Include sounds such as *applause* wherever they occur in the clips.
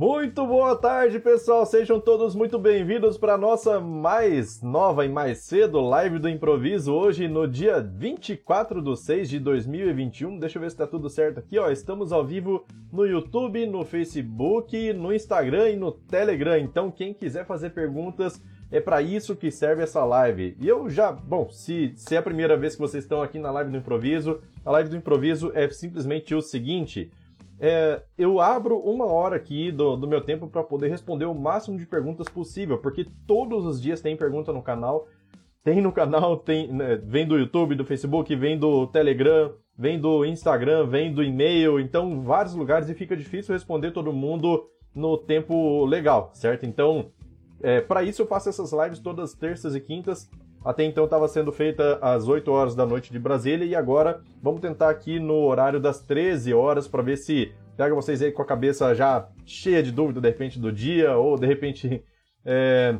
Muito boa tarde, pessoal. Sejam todos muito bem-vindos para a nossa mais nova e mais cedo live do improviso. Hoje, no dia 24 de 6 de 2021. Deixa eu ver se está tudo certo aqui. Ó, estamos ao vivo no YouTube, no Facebook, no Instagram e no Telegram. Então, quem quiser fazer perguntas, é para isso que serve essa live. E eu já, bom, se, se é a primeira vez que vocês estão aqui na live do improviso, a live do improviso é simplesmente o seguinte. É, eu abro uma hora aqui do, do meu tempo para poder responder o máximo de perguntas possível, porque todos os dias tem pergunta no canal. Tem no canal, *laughs* tem né, vem do YouTube, do Facebook, vem do Telegram, vem do Instagram, vem do e-mail, então vários lugares e fica difícil responder todo mundo no tempo legal, certo? Então, é, para isso eu faço essas lives todas terças e quintas. Até então estava sendo feita às 8 horas da noite de Brasília e agora vamos tentar aqui no horário das 13 horas para ver se pega vocês aí com a cabeça já cheia de dúvida de repente do dia ou de repente *laughs* é,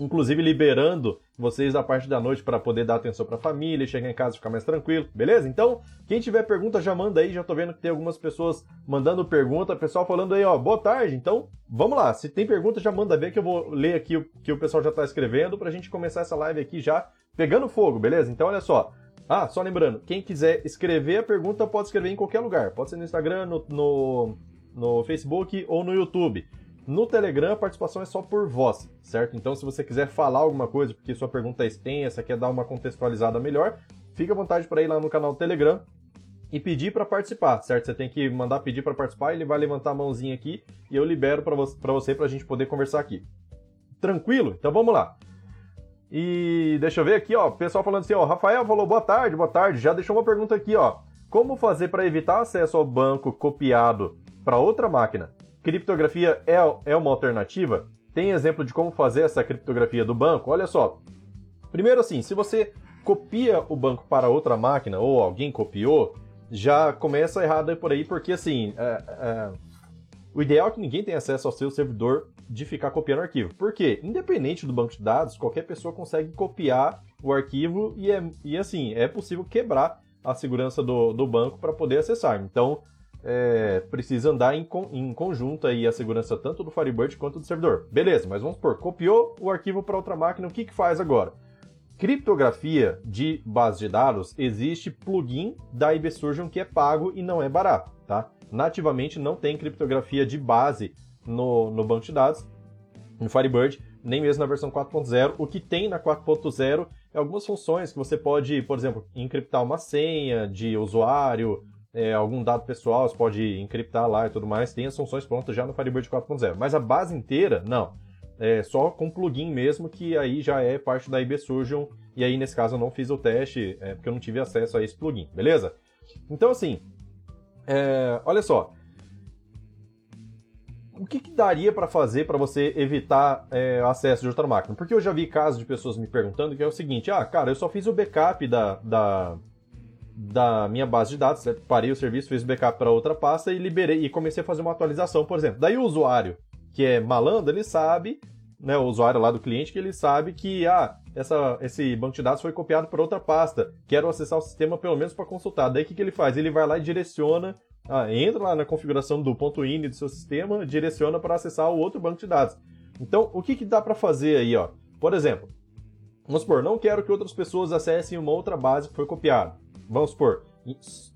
inclusive liberando vocês da parte da noite para poder dar atenção para a família, chegar em casa e ficar mais tranquilo, beleza? Então, quem tiver pergunta já manda aí, já tô vendo que tem algumas pessoas mandando pergunta, pessoal falando aí, ó, boa tarde. Então, vamos lá, se tem pergunta já manda ver que eu vou ler aqui o que o pessoal já tá escrevendo pra gente começar essa live aqui já pegando fogo, beleza? Então, olha só. Ah, só lembrando, quem quiser escrever a pergunta pode escrever em qualquer lugar. Pode ser no Instagram, no, no, no Facebook ou no YouTube. No Telegram, a participação é só por voz, certo? Então, se você quiser falar alguma coisa, porque sua pergunta é extensa, quer dar uma contextualizada melhor, fique à vontade para ir lá no canal do Telegram e pedir para participar, certo? Você tem que mandar pedir para participar, ele vai levantar a mãozinha aqui e eu libero para você para a gente poder conversar aqui. Tranquilo? Então vamos lá. E deixa eu ver aqui, ó, pessoal falando assim, ó, Rafael falou boa tarde, boa tarde, já deixou uma pergunta aqui, ó. Como fazer para evitar acesso ao banco copiado para outra máquina? Criptografia é, é uma alternativa? Tem exemplo de como fazer essa criptografia do banco? Olha só. Primeiro assim, se você copia o banco para outra máquina ou alguém copiou, já começa errado por aí, porque assim, é, é, o ideal é que ninguém tenha acesso ao seu servidor de ficar copiando arquivo. Por quê? Independente do banco de dados, qualquer pessoa consegue copiar o arquivo e, é, e assim, é possível quebrar a segurança do, do banco para poder acessar. Então, é, precisa andar em, em conjunto aí a segurança tanto do Firebird quanto do servidor. Beleza, mas vamos supor, copiou o arquivo para outra máquina, o que, que faz agora? Criptografia de base de dados, existe plugin da IBSurgeon que é pago e não é barato, tá? Nativamente não tem criptografia de base no, no banco de dados, no Firebird, nem mesmo na versão 4.0. O que tem na 4.0 é algumas funções que você pode, por exemplo, encriptar uma senha de usuário, é, algum dado pessoal, você pode encriptar lá e tudo mais, tem as funções prontas já no Firebird 4.0. Mas a base inteira, não. É só com plugin mesmo, que aí já é parte da IB Surgeon, e aí nesse caso eu não fiz o teste, é, porque eu não tive acesso a esse plugin, beleza? Então assim, é, olha só, o que, que daria para fazer para você evitar é, acesso de outra máquina? Porque eu já vi casos de pessoas me perguntando que é o seguinte: ah, cara, eu só fiz o backup da, da, da minha base de dados, certo? parei o serviço, fiz backup para outra pasta e liberei e comecei a fazer uma atualização, por exemplo. Daí o usuário, que é malandro, ele sabe, né, o usuário lá do cliente, que ele sabe que ah, essa, esse banco de dados foi copiado para outra pasta. Quero acessar o sistema pelo menos para consultar. Daí o que, que ele faz? Ele vai lá e direciona, ah, entra lá na configuração do ponto .ini do seu sistema, direciona para acessar o outro banco de dados. Então, o que, que dá para fazer aí? Ó? Por exemplo, vamos supor, não quero que outras pessoas acessem uma outra base que foi copiada vamos supor,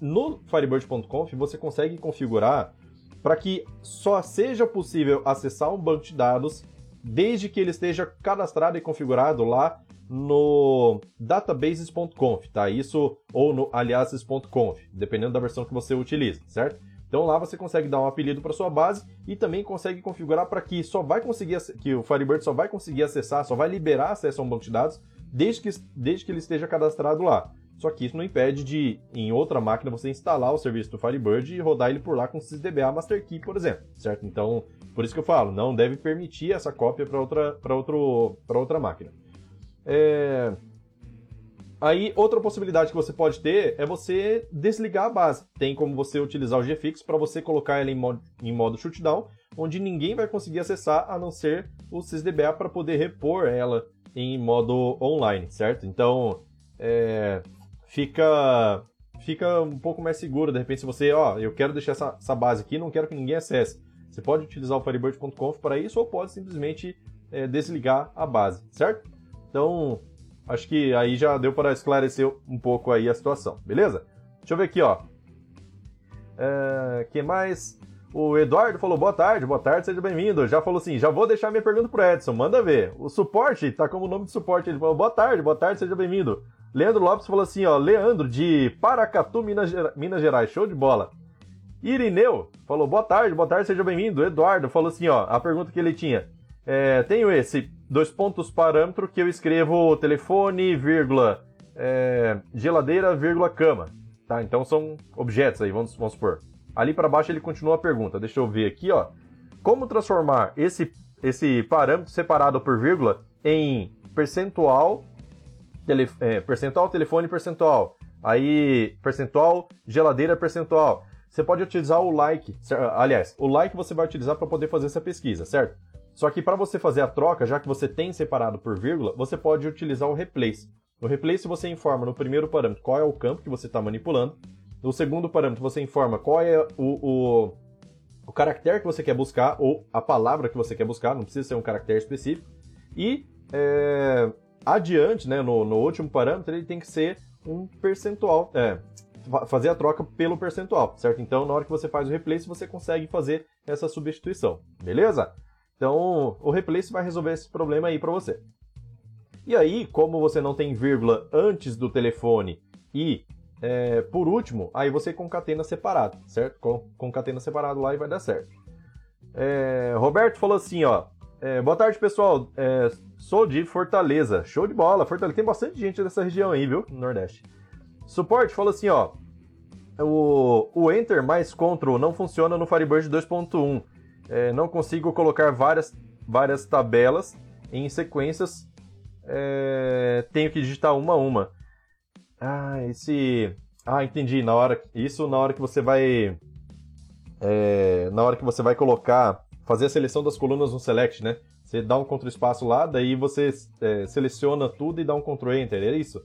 no Firebird.conf você consegue configurar para que só seja possível acessar um banco de dados desde que ele esteja cadastrado e configurado lá no databases.conf, tá? Isso ou no aliases.conf, dependendo da versão que você utiliza, certo? Então lá você consegue dar um apelido para sua base e também consegue configurar para que só vai conseguir que o Firebird só vai conseguir acessar, só vai liberar acesso a um banco de dados desde que, desde que ele esteja cadastrado lá. Só que isso não impede de, em outra máquina, você instalar o serviço do Firebird e rodar ele por lá com sysdba master key, por exemplo, certo? Então, por isso que eu falo, não deve permitir essa cópia para outra, outro, outra máquina. É... Aí, outra possibilidade que você pode ter é você desligar a base. Tem como você utilizar o GFix para você colocar ela em modo, em modo shutdown, onde ninguém vai conseguir acessar a não ser o sysdba para poder repor ela em modo online, certo? Então, é, fica fica um pouco mais seguro. De repente, se você, ó, eu quero deixar essa, essa base aqui, não quero que ninguém acesse. Você pode utilizar o Firebird.conf para isso ou pode simplesmente é, desligar a base, certo? Então, acho que aí já deu para esclarecer um pouco aí a situação, beleza? Deixa eu ver aqui, ó. É, que mais? O Eduardo falou boa tarde, boa tarde, seja bem-vindo. Já falou assim, já vou deixar minha pergunta pro Edson, manda ver. O suporte, tá como nome de suporte, ele falou boa tarde, boa tarde, seja bem-vindo. Leandro Lopes falou assim, ó, Leandro de Paracatu, Minas, Minas Gerais, show de bola. Irineu falou boa tarde, boa tarde, seja bem-vindo. Eduardo falou assim, ó, a pergunta que ele tinha. É, tenho esse, dois pontos parâmetro que eu escrevo telefone, vírgula, é, geladeira, vírgula, cama. Tá, então são objetos aí, vamos, vamos supor. Ali para baixo ele continua a pergunta. Deixa eu ver aqui, ó. Como transformar esse, esse parâmetro separado por vírgula em percentual, tele, é, percentual telefone percentual, aí percentual geladeira percentual. Você pode utilizar o like, aliás, o like você vai utilizar para poder fazer essa pesquisa, certo? Só que para você fazer a troca, já que você tem separado por vírgula, você pode utilizar o replace. No replace você informa no primeiro parâmetro qual é o campo que você está manipulando no segundo parâmetro, você informa qual é o, o, o caractere que você quer buscar, ou a palavra que você quer buscar, não precisa ser um caractere específico. E é, adiante, né, no, no último parâmetro, ele tem que ser um percentual, é, fazer a troca pelo percentual, certo? Então, na hora que você faz o replace, você consegue fazer essa substituição, beleza? Então, o replace vai resolver esse problema aí para você. E aí, como você não tem vírgula antes do telefone e é, por último, aí você concatena separado, certo? Concatena separado lá e vai dar certo. É, Roberto falou assim, ó. É, boa tarde, pessoal. Sou de Fortaleza. Show de bola. Fortaleza. Tem bastante gente dessa região aí, viu? No Nordeste. Suporte falou assim, ó. O, o Enter mais Ctrl não funciona no Firebird 2.1. É, não consigo colocar várias, várias tabelas em sequências. É, tenho que digitar uma a uma. Ah, esse. Ah, entendi. Na hora. Isso na hora que você vai. É... Na hora que você vai colocar. Fazer a seleção das colunas no Select, né? Você dá um Ctrl espaço lá, daí você é, seleciona tudo e dá um Ctrl Enter, é isso?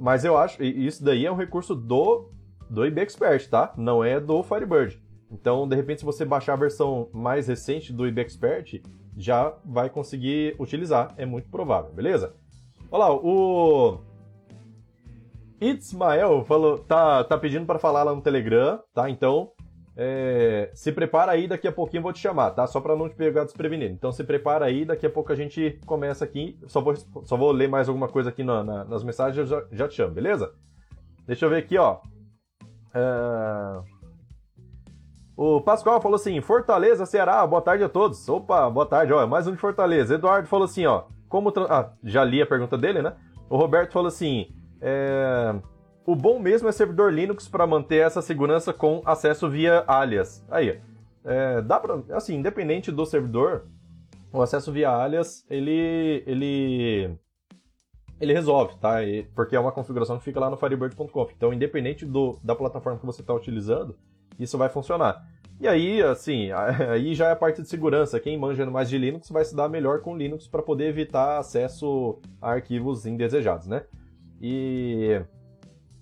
Mas eu acho. Isso daí é um recurso do. Do IB Expert, tá? Não é do Firebird. Então, de repente, se você baixar a versão mais recente do IB Expert, já vai conseguir utilizar. É muito provável, beleza? Olha lá, o. Ismael falou, tá, tá pedindo para falar lá no Telegram, tá? Então, é, se prepara aí, daqui a pouquinho eu vou te chamar, tá? Só para não te pegar desprevenido. Então, se prepara aí, daqui a pouco a gente começa aqui. Só vou, só vou ler mais alguma coisa aqui na, na, nas mensagens, eu já, já te chamo, beleza? Deixa eu ver aqui, ó. É... O Pascoal falou assim: Fortaleza, Ceará, boa tarde a todos. Opa, boa tarde, ó, mais um de Fortaleza. Eduardo falou assim, ó, como. Tra... Ah, já li a pergunta dele, né? O Roberto falou assim: é... O bom mesmo é servidor Linux para manter essa segurança com acesso via alias. Aí, é, dá pra, assim, independente do servidor, o acesso via alias, ele, ele, ele resolve, tá? porque é uma configuração que fica lá no firebird.conf. Então, independente do, da plataforma que você está utilizando, isso vai funcionar. E aí, assim, *laughs* aí já é a parte de segurança. Quem manja mais de Linux vai se dar melhor com Linux para poder evitar acesso a arquivos indesejados, né? E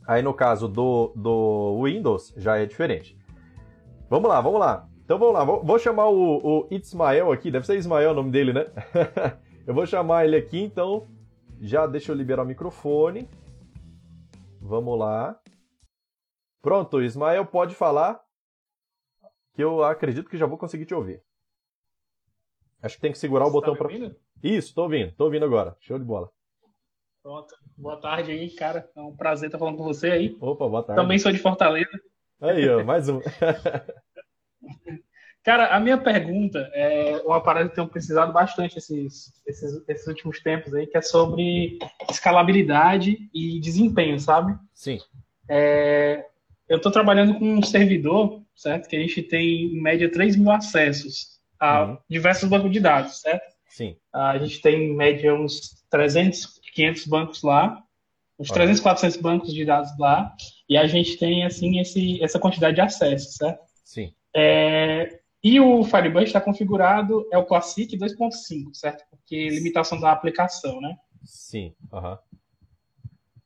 aí no caso do, do Windows já é diferente. Vamos lá, vamos lá. Então vamos lá, vou, vou chamar o, o Ismael aqui, deve ser Ismael o nome dele, né? *laughs* eu vou chamar ele aqui, então já deixa eu liberar o microfone. Vamos lá. Pronto, Ismael pode falar, que eu acredito que já vou conseguir te ouvir. Acho que tem que segurar Você o botão tá para. Isso, tô ouvindo, tô ouvindo agora. Show de bola. Pronto. Boa tarde aí, cara. É um prazer estar falando com você aí. Opa, boa tarde. Também sou de Fortaleza. Aí, ó, mais um. *laughs* cara, a minha pergunta é uma parada que tenho precisado bastante esses, esses, esses últimos tempos aí, que é sobre escalabilidade e desempenho, sabe? Sim. É, eu estou trabalhando com um servidor, certo? Que a gente tem, em média, 3 mil acessos a uhum. diversos bancos de dados, certo? Sim. A gente tem, em média, uns 300 500 bancos lá, uns ah. 300, 400 bancos de dados lá, e a gente tem, assim, esse, essa quantidade de acessos, certo? Sim. É, e o Firebird está configurado, é o Classic 2.5, certo? Porque limitação da aplicação, né? Sim, aham.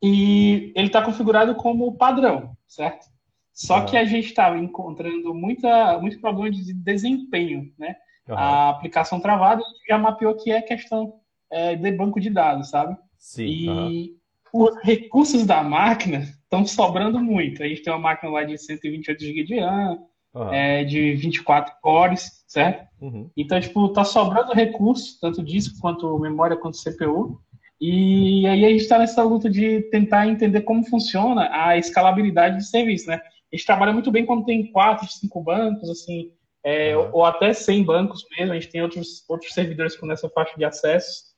E ele está configurado como padrão, certo? Só que a gente estava encontrando muita, muito problema de desempenho, né? A aplicação travada já mapeou que é questão é, de banco de dados, sabe? Sim. E os recursos da máquina estão sobrando muito. A gente tem uma máquina lá de 128 GB de RAM, é, de 24 cores, certo? Uhum. Então, tipo, tá sobrando recurso, tanto disco quanto memória quanto CPU. E aí a gente está nessa luta de tentar entender como funciona a escalabilidade de serviço, né? A gente trabalha muito bem quando tem quatro, cinco bancos, assim, é, uhum. ou, até 100 bancos mesmo. A gente tem outros, outros servidores com essa faixa de acesso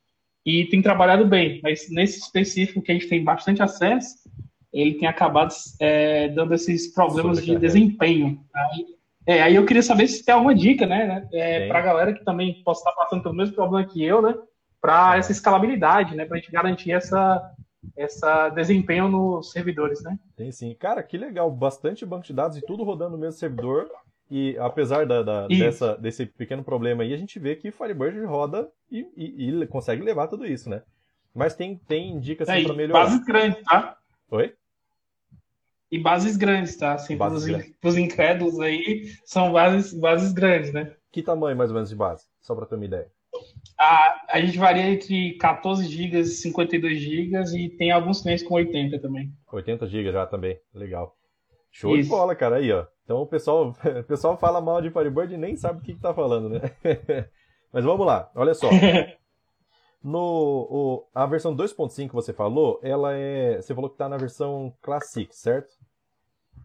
e tem trabalhado bem. Mas nesse específico que a gente tem bastante acesso, ele tem acabado é, dando esses problemas de desempenho. Aí, é, aí eu queria saber se tem alguma dica, né, é, para a galera que também possa estar passando pelo mesmo problema que eu, né, para essa escalabilidade, né, para a gente garantir essa, essa desempenho nos servidores, né? Tem sim. Cara, que legal, bastante banco de dados e tudo rodando no mesmo servidor. E apesar da, da dessa, desse pequeno problema aí, a gente vê que Firebird roda e, e, e consegue levar tudo isso, né? Mas tem, tem dicas assim, para melhorar. Bases grandes, tá? Oi? E bases grandes, tá? Assim, para os incrédulos aí, são bases, bases grandes, né? Que tamanho mais ou menos de base? Só para ter uma ideia. A, a gente varia entre 14 GB e 52 GB e tem alguns clientes com 80 também. 80 GB já também, legal. Show Isso. de bola, cara, aí, ó. Então o pessoal, *laughs* o pessoal fala mal de Firebird e nem sabe o que, que tá falando, né? *laughs* Mas vamos lá, olha só. *laughs* No, o, a versão 2.5 que você falou, ela é. Você falou que está na versão Classic, certo?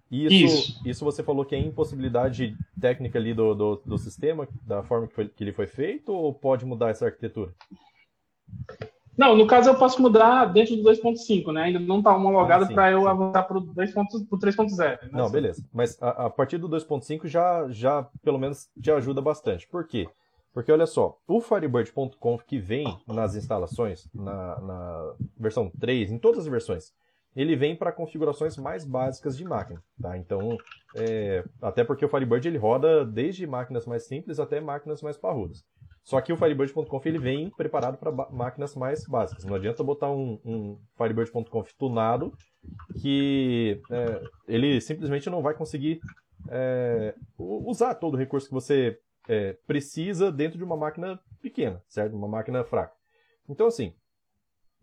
Isso, isso, isso. você falou que é impossibilidade técnica ali do, do, do sistema, da forma que, foi, que ele foi feito, ou pode mudar essa arquitetura? Não, no caso eu posso mudar dentro do 2.5, né? Ainda não está homologado ah, para eu avançar para o 3.0. Né? Não, beleza. Mas a, a partir do 2.5 já, já, pelo menos, te ajuda bastante. Por quê? Porque olha só, o Firebird.conf que vem nas instalações, na, na, versão 3, em todas as versões, ele vem para configurações mais básicas de máquina. Tá? Então, é, até porque o Firebird ele roda desde máquinas mais simples até máquinas mais parrudas. Só que o Firebird.conf ele vem preparado para máquinas mais básicas. Não adianta botar um, um Firebird.conf tunado que é, ele simplesmente não vai conseguir é, usar todo o recurso que você é, precisa dentro de uma máquina pequena, certo? Uma máquina fraca. Então, assim,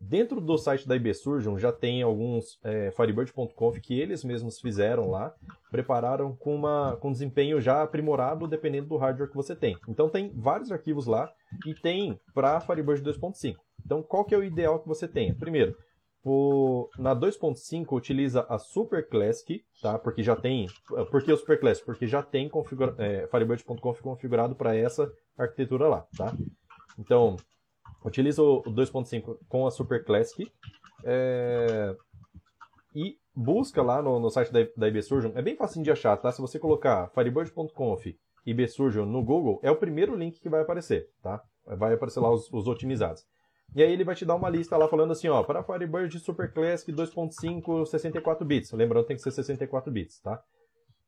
dentro do site da IBSurgeon já tem alguns é, Firebird.conf que eles mesmos fizeram lá, prepararam com, uma, com desempenho já aprimorado dependendo do hardware que você tem. Então tem vários arquivos lá e tem para Firebird 2.5. Então qual que é o ideal que você tenha? Primeiro, o, na 2.5 utiliza a Super Classic, tá? Porque já tem. Por que o Super Classic? Porque já tem configura, é, Firebird.conf configurado para essa arquitetura lá, tá? Então, utiliza o 2.5 com a Super Classic é, e busca lá no, no site da, da IBSurgeon. É bem fácil de achar, tá? Se você colocar Firebird.conf IBSurgeon no Google, é o primeiro link que vai aparecer, tá? Vai aparecer lá os, os otimizados. E aí ele vai te dar uma lista lá falando assim, ó, para Firebird Super Classic 2.5 64 bits. Lembrando, tem que ser 64 bits, tá?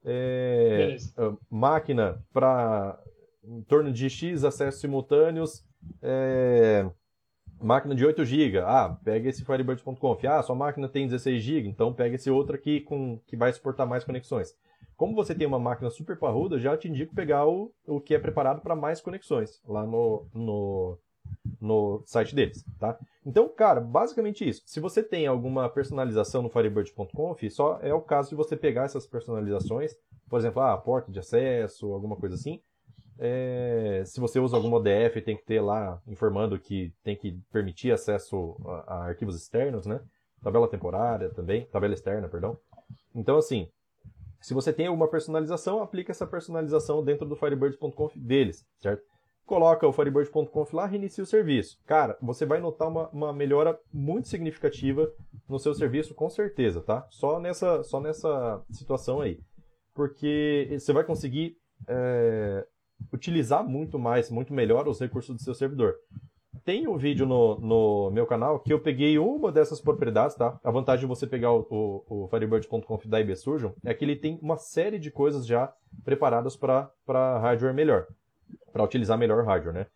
É, ah, máquina para em torno de X acessos simultâneos, é, máquina de 8 GB. Ah, pega esse Firebird.conf. Ah, sua máquina tem 16 GB, então pega esse outro aqui com, que vai suportar mais conexões. Como você tem uma máquina super parruda, já te indico pegar o, o que é preparado para mais conexões lá no, no no site deles, tá? Então, cara, basicamente isso. Se você tem alguma personalização no Firebird.conf, só é o caso de você pegar essas personalizações, por exemplo, ah, porta de acesso, alguma coisa assim. É, se você usa algum ODF, tem que ter lá informando que tem que permitir acesso a, a arquivos externos, né? Tabela temporária também, tabela externa, perdão. Então, assim, se você tem alguma personalização, aplica essa personalização dentro do Firebird.conf deles, certo? coloca o Firebird.conf lá, reinicia o serviço. Cara, você vai notar uma, uma melhora muito significativa no seu serviço, com certeza, tá? Só nessa, só nessa situação aí. Porque você vai conseguir é, utilizar muito mais, muito melhor os recursos do seu servidor. Tem um vídeo no, no meu canal que eu peguei uma dessas propriedades, tá? A vantagem de você pegar o, o, o Firebird.conf da IBSurgeon é que ele tem uma série de coisas já preparadas para hardware melhor para utilizar melhor hardware, né?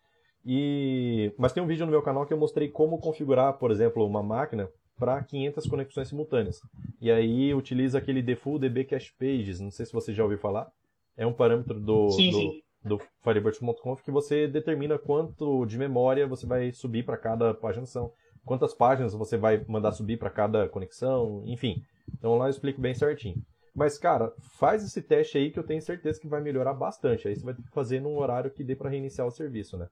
E... Mas tem um vídeo no meu canal que eu mostrei como configurar, por exemplo, uma máquina para 500 conexões simultâneas. E aí utiliza aquele default DB Cache Pages, não sei se você já ouviu falar. É um parâmetro do, sim, do, sim. Do Firebird.conf que você determina quanto de memória você vai subir para cada paginação, quantas páginas você vai mandar subir para cada conexão, enfim. Então lá eu explico bem certinho. Mas, cara, faz esse teste aí que eu tenho certeza que vai melhorar bastante. Aí você vai ter que fazer num horário que dê para reiniciar o serviço, né?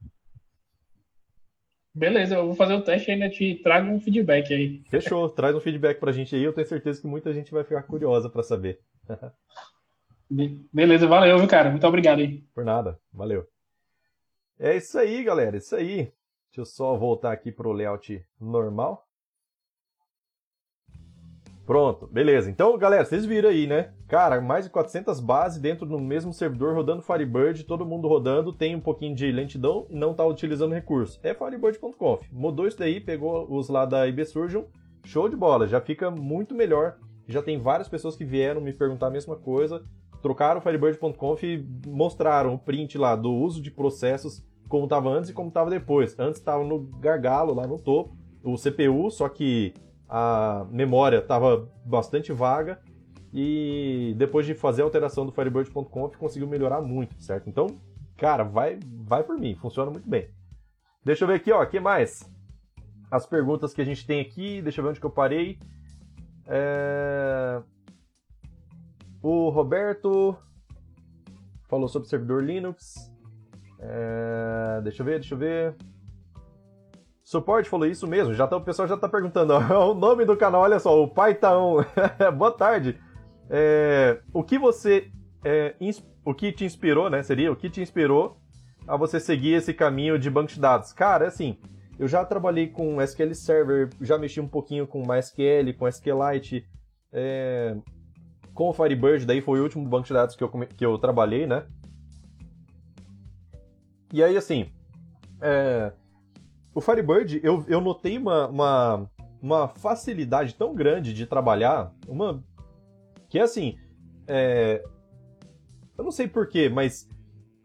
Beleza, eu vou fazer o teste e ainda te trago um feedback aí. Fechou, traz um feedback pra gente aí, eu tenho certeza que muita gente vai ficar curiosa para saber. *laughs* Beleza, valeu, viu, cara? Muito obrigado aí. Por nada, valeu. É isso aí, galera, isso aí. Deixa eu só voltar aqui pro layout normal. Pronto, beleza. Então, galera, vocês viram aí, né? Cara, mais de 400 bases dentro do mesmo servidor, rodando Firebird, todo mundo rodando, tem um pouquinho de lentidão e não está utilizando recurso. É Firebird.conf. Mudou isso daí, pegou os lá da IB Surgeon, show de bola, já fica muito melhor. Já tem várias pessoas que vieram me perguntar a mesma coisa, trocaram o Firebird.conf e mostraram o print lá do uso de processos como estava antes e como estava depois. Antes estava no gargalo, lá no topo, o CPU, só que a memória estava bastante vaga e depois de fazer a alteração do Firebird.conf conseguiu melhorar muito, certo? Então, cara, vai, vai por mim, funciona muito bem. Deixa eu ver aqui, ó, que mais? As perguntas que a gente tem aqui, deixa eu ver onde que eu parei. É... O Roberto falou sobre servidor Linux. É... Deixa eu ver, deixa eu ver. Suporte falou isso mesmo, já tá, o pessoal já tá perguntando. Ó, *laughs* o nome do canal, olha só, o Paitão. *laughs* Boa tarde. É, o que você. É, o que te inspirou, né? Seria o que te inspirou a você seguir esse caminho de banco de dados? Cara, assim, eu já trabalhei com SQL Server, já mexi um pouquinho com MySQL, com SQLite, é, com o Firebird, daí foi o último banco de dados que eu, que eu trabalhei, né? E aí, assim, é, o Firebird, eu, eu notei uma, uma, uma facilidade tão grande de trabalhar, uma que é assim, é, eu não sei porquê, mas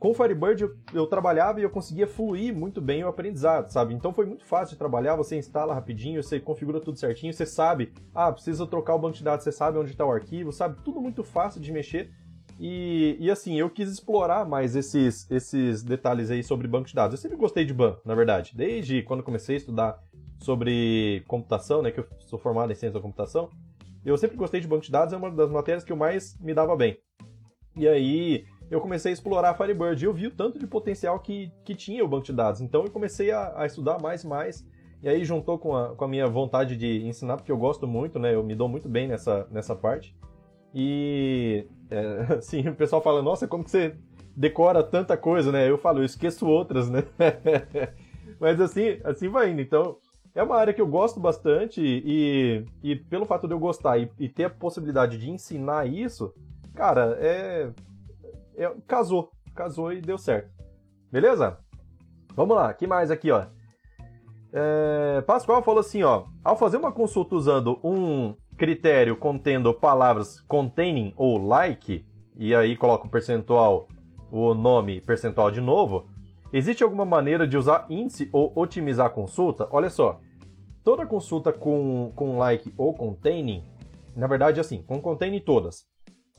com o Firebird eu, eu, trabalhava e eu conseguia fluir muito bem o aprendizado, sabe? Então foi muito fácil de trabalhar, você instala rapidinho, você configura tudo certinho, você sabe, ah, precisa trocar o banco de dados, você sabe onde está o arquivo, sabe? Tudo muito fácil de mexer. E, e assim, eu quis explorar mais esses, esses detalhes aí sobre banco de dados. Eu sempre gostei de banco, na verdade. Desde quando comecei a estudar sobre computação, né, que eu sou formado em ciência da computação, eu sempre gostei de banco de dados, é uma das matérias que eu mais me dava bem. E aí eu comecei a explorar a Firebird e eu vi o tanto de potencial que, que tinha o banco de dados. Então eu comecei a, a estudar mais e mais. E aí juntou com a, com a minha vontade de ensinar, porque eu gosto muito, né? Eu me dou muito bem nessa, nessa parte. E é, *laughs* assim, o pessoal fala, nossa, como que você decora tanta coisa, né? Eu falo, eu esqueço outras, né? *laughs* Mas assim, assim vai indo. Então, é uma área que eu gosto bastante e, e pelo fato de eu gostar e, e ter a possibilidade de ensinar isso, cara, é, é, casou, casou e deu certo. Beleza? Vamos lá, que mais aqui, ó? É, Pascoal falou assim, ó, ao fazer uma consulta usando um critério contendo palavras containing ou like, e aí coloca o percentual, o nome percentual de novo, existe alguma maneira de usar índice ou otimizar a consulta? Olha só, toda consulta com, com like ou containing, na verdade assim, com containing todas.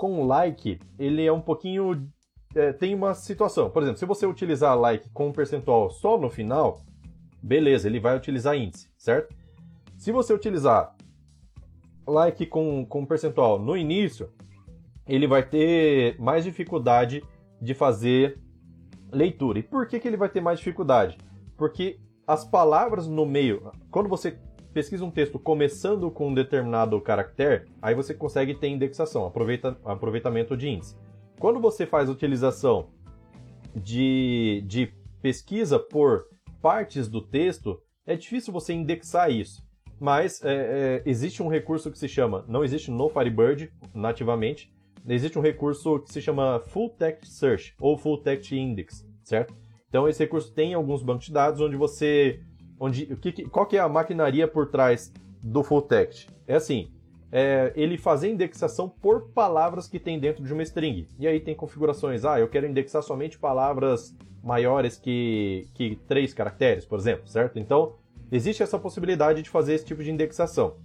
Com like, ele é um pouquinho... É, tem uma situação, por exemplo, se você utilizar like com um percentual só no final, beleza, ele vai utilizar índice, certo? Se você utilizar like com, com percentual no início, ele vai ter mais dificuldade de fazer leitura. E por que, que ele vai ter mais dificuldade? Porque as palavras no meio, quando você pesquisa um texto começando com um determinado caractere, aí você consegue ter indexação, aproveita, aproveitamento de índice. Quando você faz utilização de, de pesquisa por partes do texto, é difícil você indexar isso mas é, é, existe um recurso que se chama, não existe no Firebird nativamente, existe um recurso que se chama Full Text Search ou Full Text Index, certo? Então esse recurso tem alguns bancos de dados onde você, onde, que, qual que é a maquinaria por trás do Full Text? É assim, é, ele fazer indexação por palavras que tem dentro de uma string. E aí tem configurações, ah, eu quero indexar somente palavras maiores que, que três caracteres, por exemplo, certo? Então existe essa possibilidade de fazer esse tipo de indexação.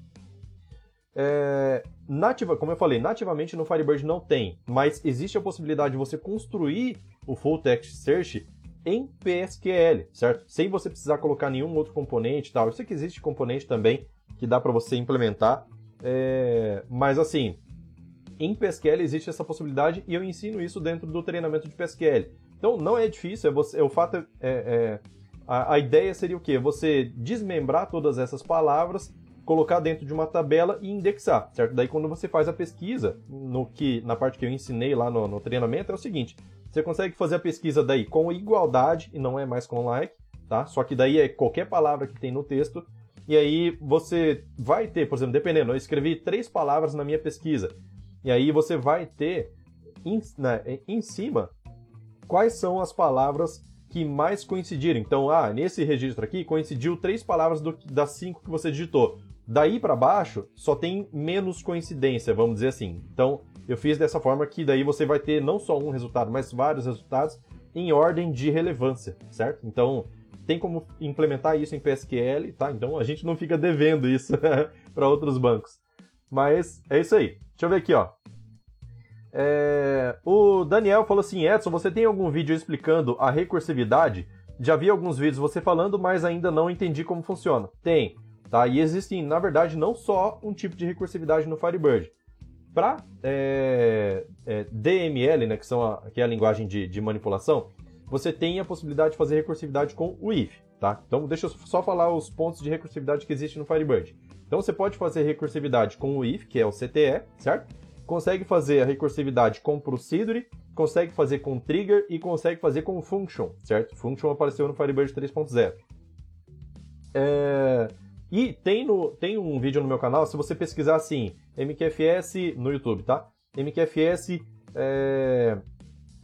É, nativa, como eu falei, nativamente no Firebird não tem, mas existe a possibilidade de você construir o Full Text Search em PSQL, certo? Sem você precisar colocar nenhum outro componente tal. Eu sei que existe componente também que dá para você implementar, é, mas assim, em PSQL existe essa possibilidade e eu ensino isso dentro do treinamento de PSQL. Então não é difícil, é, você, é o fato é, é a, a, ideia seria o quê? Você desmembrar todas essas palavras, colocar dentro de uma tabela e indexar, certo? Daí quando você faz a pesquisa, no que na parte que eu ensinei lá no, no treinamento é o seguinte: você consegue fazer a pesquisa daí com igualdade e não é mais com like, tá? Só que daí é qualquer palavra que tem no texto e aí você vai ter, por exemplo, dependendo, eu escrevi três palavras na minha pesquisa. E aí você vai ter em, né, em cima quais são as palavras que mais coincidiram. Então, ah, nesse registro aqui coincidiu três palavras do, das cinco que você digitou. Daí para baixo só tem menos coincidência, vamos dizer assim. Então, eu fiz dessa forma que daí você vai ter não só um resultado, mas vários resultados em ordem de relevância, certo? Então, tem como implementar isso em PSQL, tá? Então a gente não fica devendo isso *laughs* para outros bancos. Mas é isso aí. Deixa eu ver aqui, ó. É... O Daniel falou assim: Edson, você tem algum vídeo explicando a recursividade? Já vi alguns vídeos você falando, mas ainda não entendi como funciona. Tem, tá? E existem, na verdade, não só um tipo de recursividade no Firebird. Para é... é, DML, né, que, são a, que é a linguagem de, de manipulação, você tem a possibilidade de fazer recursividade com o if, tá? Então deixa eu só falar os pontos de recursividade que existem no Firebird. Então você pode fazer recursividade com o if, que é o CTE, certo? Consegue fazer a recursividade com procedure, consegue fazer com trigger e consegue fazer com function, certo? Function apareceu no Firebird 3.0. É... E tem, no, tem um vídeo no meu canal, se você pesquisar assim, MQFS no YouTube, tá? MQFS é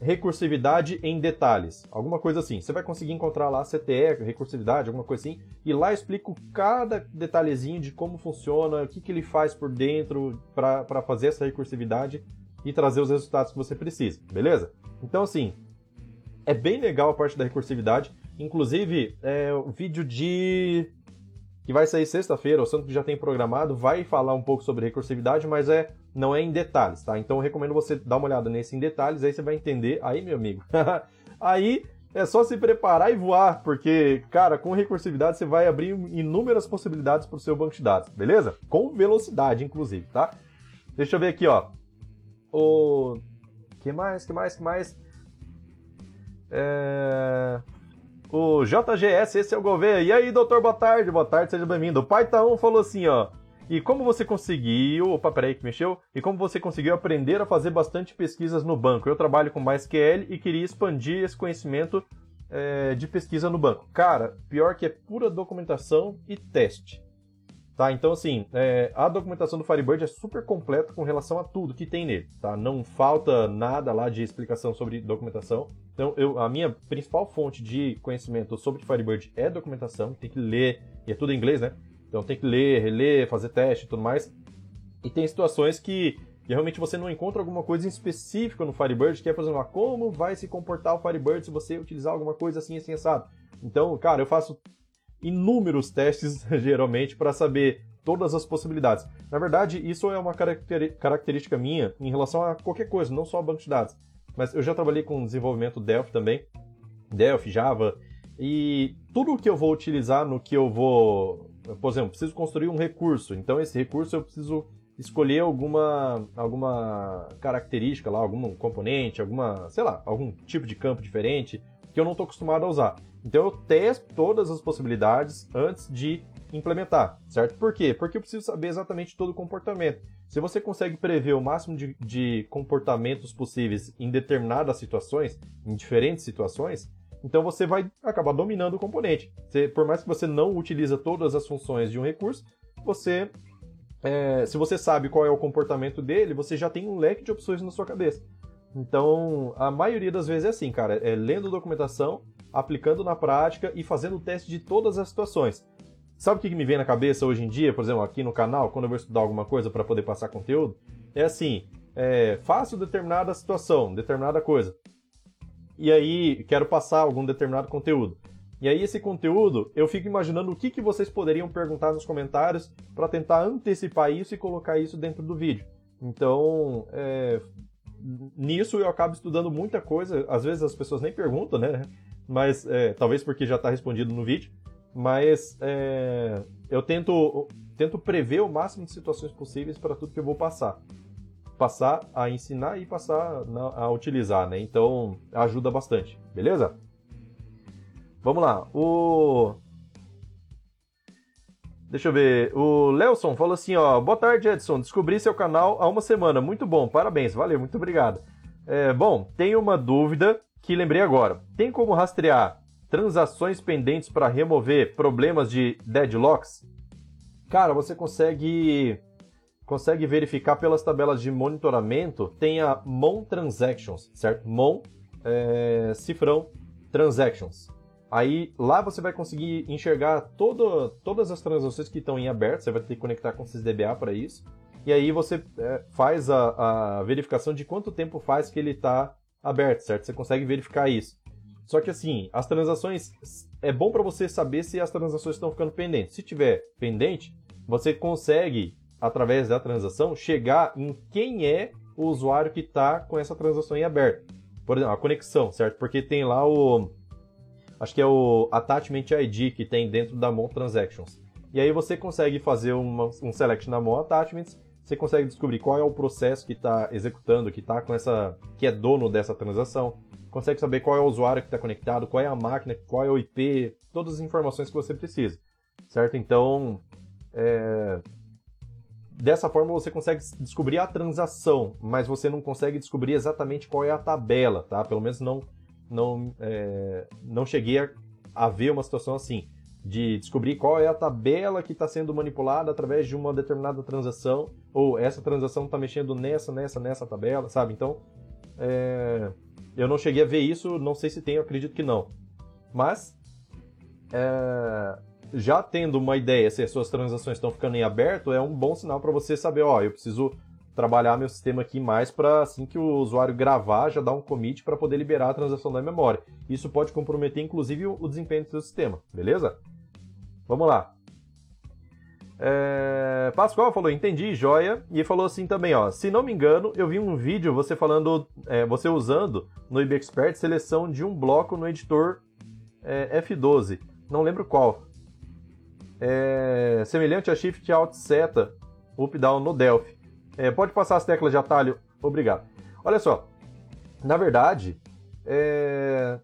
recursividade em detalhes, alguma coisa assim. Você vai conseguir encontrar lá CTE, recursividade, alguma coisa assim, e lá explico cada detalhezinho de como funciona, o que, que ele faz por dentro para fazer essa recursividade e trazer os resultados que você precisa, beleza? Então, assim, é bem legal a parte da recursividade. Inclusive, é, o vídeo de. Que vai sair sexta-feira, o Santo que já tem programado, vai falar um pouco sobre recursividade, mas é não é em detalhes, tá? Então eu recomendo você dar uma olhada nesse em detalhes, aí você vai entender. Aí, meu amigo, *laughs* aí é só se preparar e voar, porque, cara, com recursividade você vai abrir inúmeras possibilidades para o seu banco de dados, beleza? Com velocidade, inclusive, tá? Deixa eu ver aqui, ó. O que mais? Que mais? Que mais? É... O JGS, esse é o Gouveia. E aí, doutor, boa tarde, boa tarde, seja bem-vindo. O Paitaon falou assim, ó. E como você conseguiu. Opa, peraí que mexeu. E como você conseguiu aprender a fazer bastante pesquisas no banco? Eu trabalho com MySQL e queria expandir esse conhecimento é, de pesquisa no banco. Cara, pior que é pura documentação e teste. Tá, então assim, é, a documentação do Firebird é super completa com relação a tudo que tem nele, tá? Não falta nada lá de explicação sobre documentação. Então, eu, a minha principal fonte de conhecimento sobre Firebird é documentação, tem que ler, e é tudo em inglês, né? Então tem que ler, reler, fazer teste e tudo mais. E tem situações que, que realmente você não encontra alguma coisa em específico no Firebird, que é, por exemplo, ah, como vai se comportar o Firebird se você utilizar alguma coisa assim, assim, assado. Então, cara, eu faço inúmeros testes, *laughs* geralmente, para saber todas as possibilidades. Na verdade, isso é uma característica minha em relação a qualquer coisa, não só a banco de dados. Mas eu já trabalhei com desenvolvimento Delphi também, Delphi, Java, e tudo que eu vou utilizar no que eu vou por exemplo, preciso construir um recurso. Então, esse recurso eu preciso escolher alguma, alguma característica lá, algum componente, alguma, sei lá, algum tipo de campo diferente que eu não estou acostumado a usar. Então, eu testo todas as possibilidades antes de implementar, certo? Por quê? Porque eu preciso saber exatamente todo o comportamento. Se você consegue prever o máximo de, de comportamentos possíveis em determinadas situações, em diferentes situações, então você vai acabar dominando o componente. Você, por mais que você não utilize todas as funções de um recurso, você, é, se você sabe qual é o comportamento dele, você já tem um leque de opções na sua cabeça. Então, a maioria das vezes é assim, cara, é lendo documentação, aplicando na prática e fazendo o teste de todas as situações. Sabe o que me vem na cabeça hoje em dia, por exemplo, aqui no canal, quando eu vou estudar alguma coisa para poder passar conteúdo? É assim, é, faço determinada situação, determinada coisa e aí quero passar algum determinado conteúdo. E aí esse conteúdo, eu fico imaginando o que, que vocês poderiam perguntar nos comentários para tentar antecipar isso e colocar isso dentro do vídeo. Então, é, nisso eu acabo estudando muita coisa. Às vezes as pessoas nem perguntam, né? Mas é, talvez porque já está respondido no vídeo. Mas é, eu tento, tento prever o máximo de situações possíveis para tudo que eu vou passar. Passar a ensinar e passar a utilizar, né? Então ajuda bastante, beleza? Vamos lá. O. Deixa eu ver. O Lelson falou assim, ó. Boa tarde, Edson. Descobri seu canal há uma semana. Muito bom. Parabéns. Valeu. Muito obrigado. É, bom, tenho uma dúvida que lembrei agora. Tem como rastrear transações pendentes para remover problemas de deadlocks? Cara, você consegue consegue verificar pelas tabelas de monitoramento. Tem a Mon Transactions, certo? Mon é, cifrão Transactions. Aí lá você vai conseguir enxergar todo, todas as transações que estão em aberto, você vai ter que conectar com o SysDBA para isso. E aí você é, faz a, a, verificação de quanto tempo faz que ele está aberto, certo? Você consegue verificar isso. Só que assim, as transações é bom para você saber se as transações estão ficando pendentes. Se tiver pendente, você consegue através da transação chegar em quem é o usuário que está com essa transação em aberto. Por exemplo, a conexão, certo? Porque tem lá o acho que é o Attachment ID que tem dentro da Mon Transactions. E aí você consegue fazer uma, um select na Mon Attachments, você consegue descobrir qual é o processo que está executando, que tá com essa, que é dono dessa transação, consegue saber qual é o usuário que está conectado, qual é a máquina, qual é o IP, todas as informações que você precisa, certo? Então, é... dessa forma você consegue descobrir a transação, mas você não consegue descobrir exatamente qual é a tabela, tá? Pelo menos não não, é, não cheguei a, a ver uma situação assim, de descobrir qual é a tabela que está sendo manipulada através de uma determinada transação, ou essa transação está mexendo nessa, nessa, nessa tabela, sabe? Então, é, eu não cheguei a ver isso, não sei se tem, acredito que não. Mas, é, já tendo uma ideia se as suas transações estão ficando em aberto, é um bom sinal para você saber, ó, eu preciso trabalhar meu sistema aqui mais para assim que o usuário gravar, já dar um commit para poder liberar a transação da memória. Isso pode comprometer inclusive o desempenho do seu sistema, beleza? Vamos lá. É... Pascoal falou, entendi, joia. E falou assim também, ó. Se não me engano, eu vi um vídeo você falando, é, você usando no IBExpert seleção de um bloco no editor é, F12. Não lembro qual. É, semelhante a Shift Alt Seta Up Down no Delphi. É, pode passar as teclas de atalho. Obrigado. Olha só. Na verdade, é...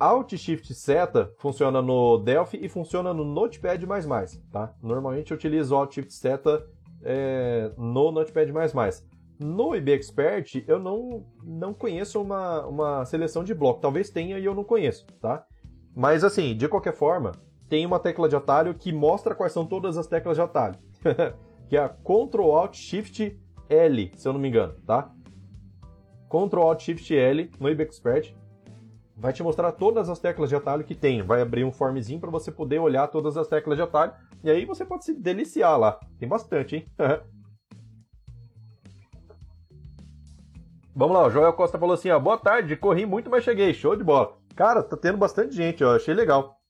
Alt Shift Seta funciona no Delphi e funciona no Notepad++, tá? Normalmente eu utilizo Alt Shift Seta é, no Notepad++. No IB Expert eu não, não conheço uma, uma seleção de bloco. Talvez tenha e eu não conheço, tá? Mas assim, de qualquer forma, tem uma tecla de atalho que mostra quais são todas as teclas de atalho. *laughs* que é a Ctrl Alt Shift L, se eu não me engano, tá? Ctrl Alt Shift L no IBExpert vai te mostrar todas as teclas de atalho que tem. Vai abrir um formzinho para você poder olhar todas as teclas de atalho e aí você pode se deliciar lá. Tem bastante, hein? *laughs* Vamos lá, o Joel Costa falou assim, ó, boa tarde, corri muito, mas cheguei, show de bola. Cara, tá tendo bastante gente, ó, achei legal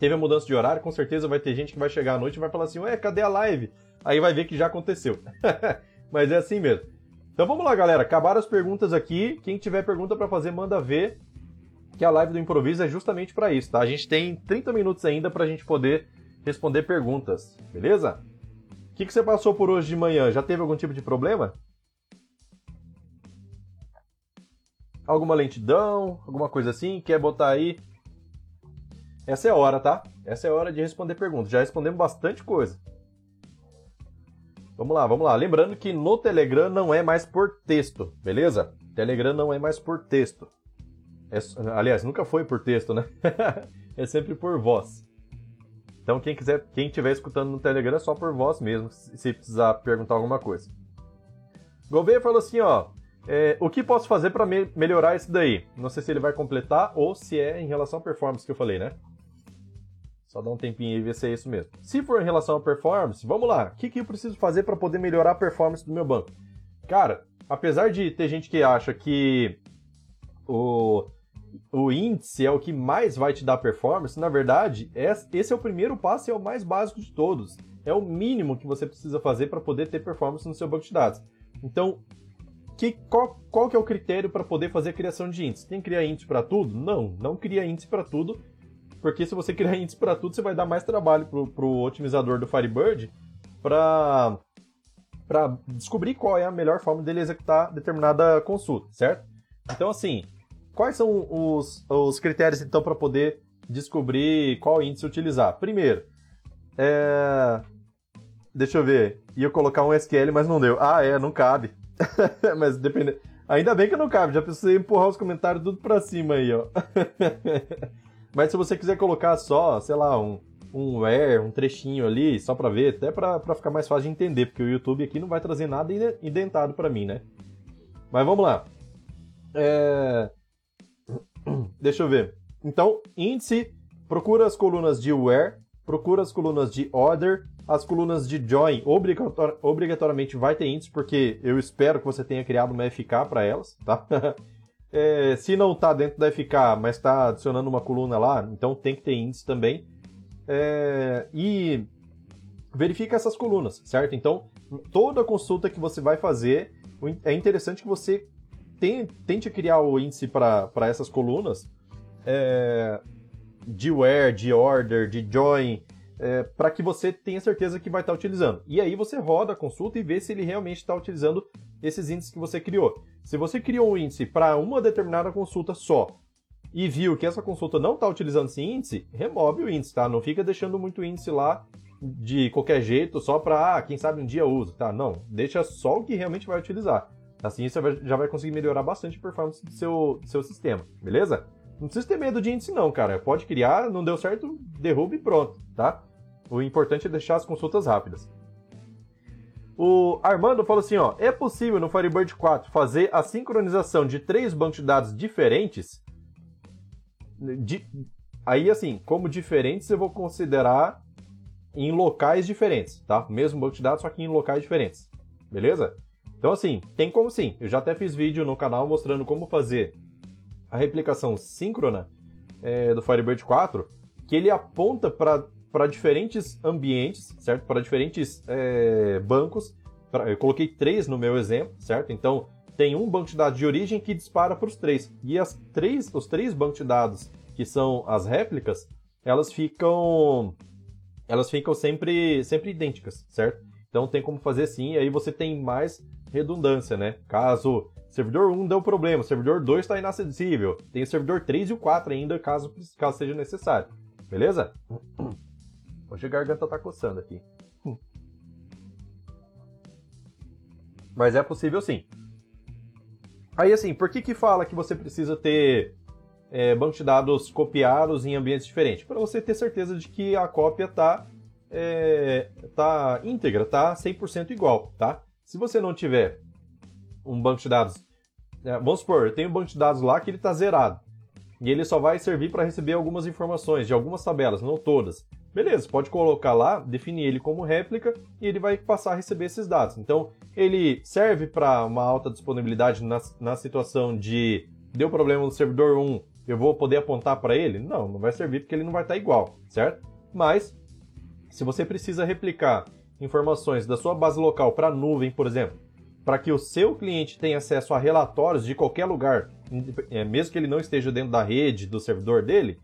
teve a mudança de horário, com certeza vai ter gente que vai chegar à noite e vai falar assim, ué, cadê a live? Aí vai ver que já aconteceu. *laughs* Mas é assim mesmo. Então vamos lá, galera. Acabaram as perguntas aqui. Quem tiver pergunta para fazer, manda ver. Que a live do improviso é justamente para isso, tá? A gente tem 30 minutos ainda para a gente poder responder perguntas, beleza? O que, que você passou por hoje de manhã? Já teve algum tipo de problema? Alguma lentidão? Alguma coisa assim? Quer botar aí essa é a hora, tá? Essa é a hora de responder perguntas. Já respondemos bastante coisa. Vamos lá, vamos lá. Lembrando que no Telegram não é mais por texto, beleza? Telegram não é mais por texto. É, aliás, nunca foi por texto, né? *laughs* é sempre por voz. Então quem quiser, quem estiver escutando no Telegram é só por voz mesmo, se precisar perguntar alguma coisa. Gouveia falou assim, ó, é, o que posso fazer para me melhorar isso daí? Não sei se ele vai completar ou se é em relação à performance que eu falei, né? Só dá um tempinho e ver se é isso mesmo. Se for em relação à performance, vamos lá. O que, que eu preciso fazer para poder melhorar a performance do meu banco? Cara, apesar de ter gente que acha que o o índice é o que mais vai te dar performance, na verdade, esse é o primeiro passo e é o mais básico de todos. É o mínimo que você precisa fazer para poder ter performance no seu banco de dados. Então, que, qual, qual que é o critério para poder fazer a criação de índice? Tem que criar índice para tudo? Não, não cria índice para tudo, porque se você criar índice para tudo, você vai dar mais trabalho para o otimizador do Firebird para descobrir qual é a melhor forma dele executar determinada consulta, certo? Então, assim, quais são os, os critérios, então, para poder descobrir qual índice utilizar? Primeiro, é... deixa eu ver, ia colocar um SQL, mas não deu. Ah, é, não cabe. *laughs* mas depende... Ainda bem que não cabe, já precisei empurrar os comentários tudo pra cima aí, ó. *laughs* mas se você quiser colocar só, sei lá, um, um where, um trechinho ali, só para ver, até para ficar mais fácil de entender, porque o YouTube aqui não vai trazer nada indentado para mim, né? Mas vamos lá. É... Deixa eu ver. Então, índice, procura as colunas de where, procura as colunas de order, as colunas de join obrigator obrigatoriamente vai ter índice, porque eu espero que você tenha criado uma FK para elas, tá? *laughs* é, se não está dentro da FK, mas está adicionando uma coluna lá, então tem que ter índice também. É, e verifica essas colunas, certo? Então, toda consulta que você vai fazer, é interessante que você tente criar o índice para essas colunas é, de where, de order, de join, é, para que você tenha certeza que vai estar utilizando. E aí você roda a consulta e vê se ele realmente está utilizando esses índices que você criou. Se você criou um índice para uma determinada consulta só e viu que essa consulta não está utilizando esse índice, remove o índice, tá? Não fica deixando muito índice lá de qualquer jeito só para, ah, quem sabe um dia usa, tá? Não, deixa só o que realmente vai utilizar. Assim você já vai conseguir melhorar bastante a performance do seu, do seu sistema, beleza? Não precisa ter medo de índice não, cara. Pode criar, não deu certo, derruba e pronto, tá? O importante é deixar as consultas rápidas. O Armando falou assim, ó, é possível no Firebird 4 fazer a sincronização de três bancos de dados diferentes de, aí, assim, como diferentes, eu vou considerar em locais diferentes, tá? Mesmo banco de dados, só que em locais diferentes. Beleza? Então, assim, tem como sim. Eu já até fiz vídeo no canal mostrando como fazer a replicação síncrona é, do Firebird 4, que ele aponta para diferentes ambientes, certo? Para diferentes é, bancos. Pra, eu coloquei três no meu exemplo, certo? Então, tem um banco de dados de origem que dispara para os três. E as três, os três bancos de dados, que são as réplicas, elas ficam elas ficam sempre sempre idênticas, certo? Então tem como fazer e aí você tem mais redundância, né? Caso servidor 1 deu problema, servidor 2 está inacessível, tem o servidor 3 e o 4 ainda, caso, caso seja necessário. Beleza? *clears throat* Hoje a garganta tá coçando aqui. Mas é possível sim. Aí assim, por que que fala que você precisa ter é, banco de dados copiados em ambientes diferentes? Para você ter certeza de que a cópia está é, tá íntegra, tá 100% igual, tá? Se você não tiver um banco de dados, é, vamos supor, eu tenho um banco de dados lá que ele está zerado e ele só vai servir para receber algumas informações de algumas tabelas, não todas. Beleza, pode colocar lá, definir ele como réplica e ele vai passar a receber esses dados. Então, ele serve para uma alta disponibilidade na, na situação de deu problema no servidor 1, eu vou poder apontar para ele? Não, não vai servir porque ele não vai estar tá igual, certo? Mas, se você precisa replicar informações da sua base local para a nuvem, por exemplo, para que o seu cliente tenha acesso a relatórios de qualquer lugar, é, mesmo que ele não esteja dentro da rede do servidor dele,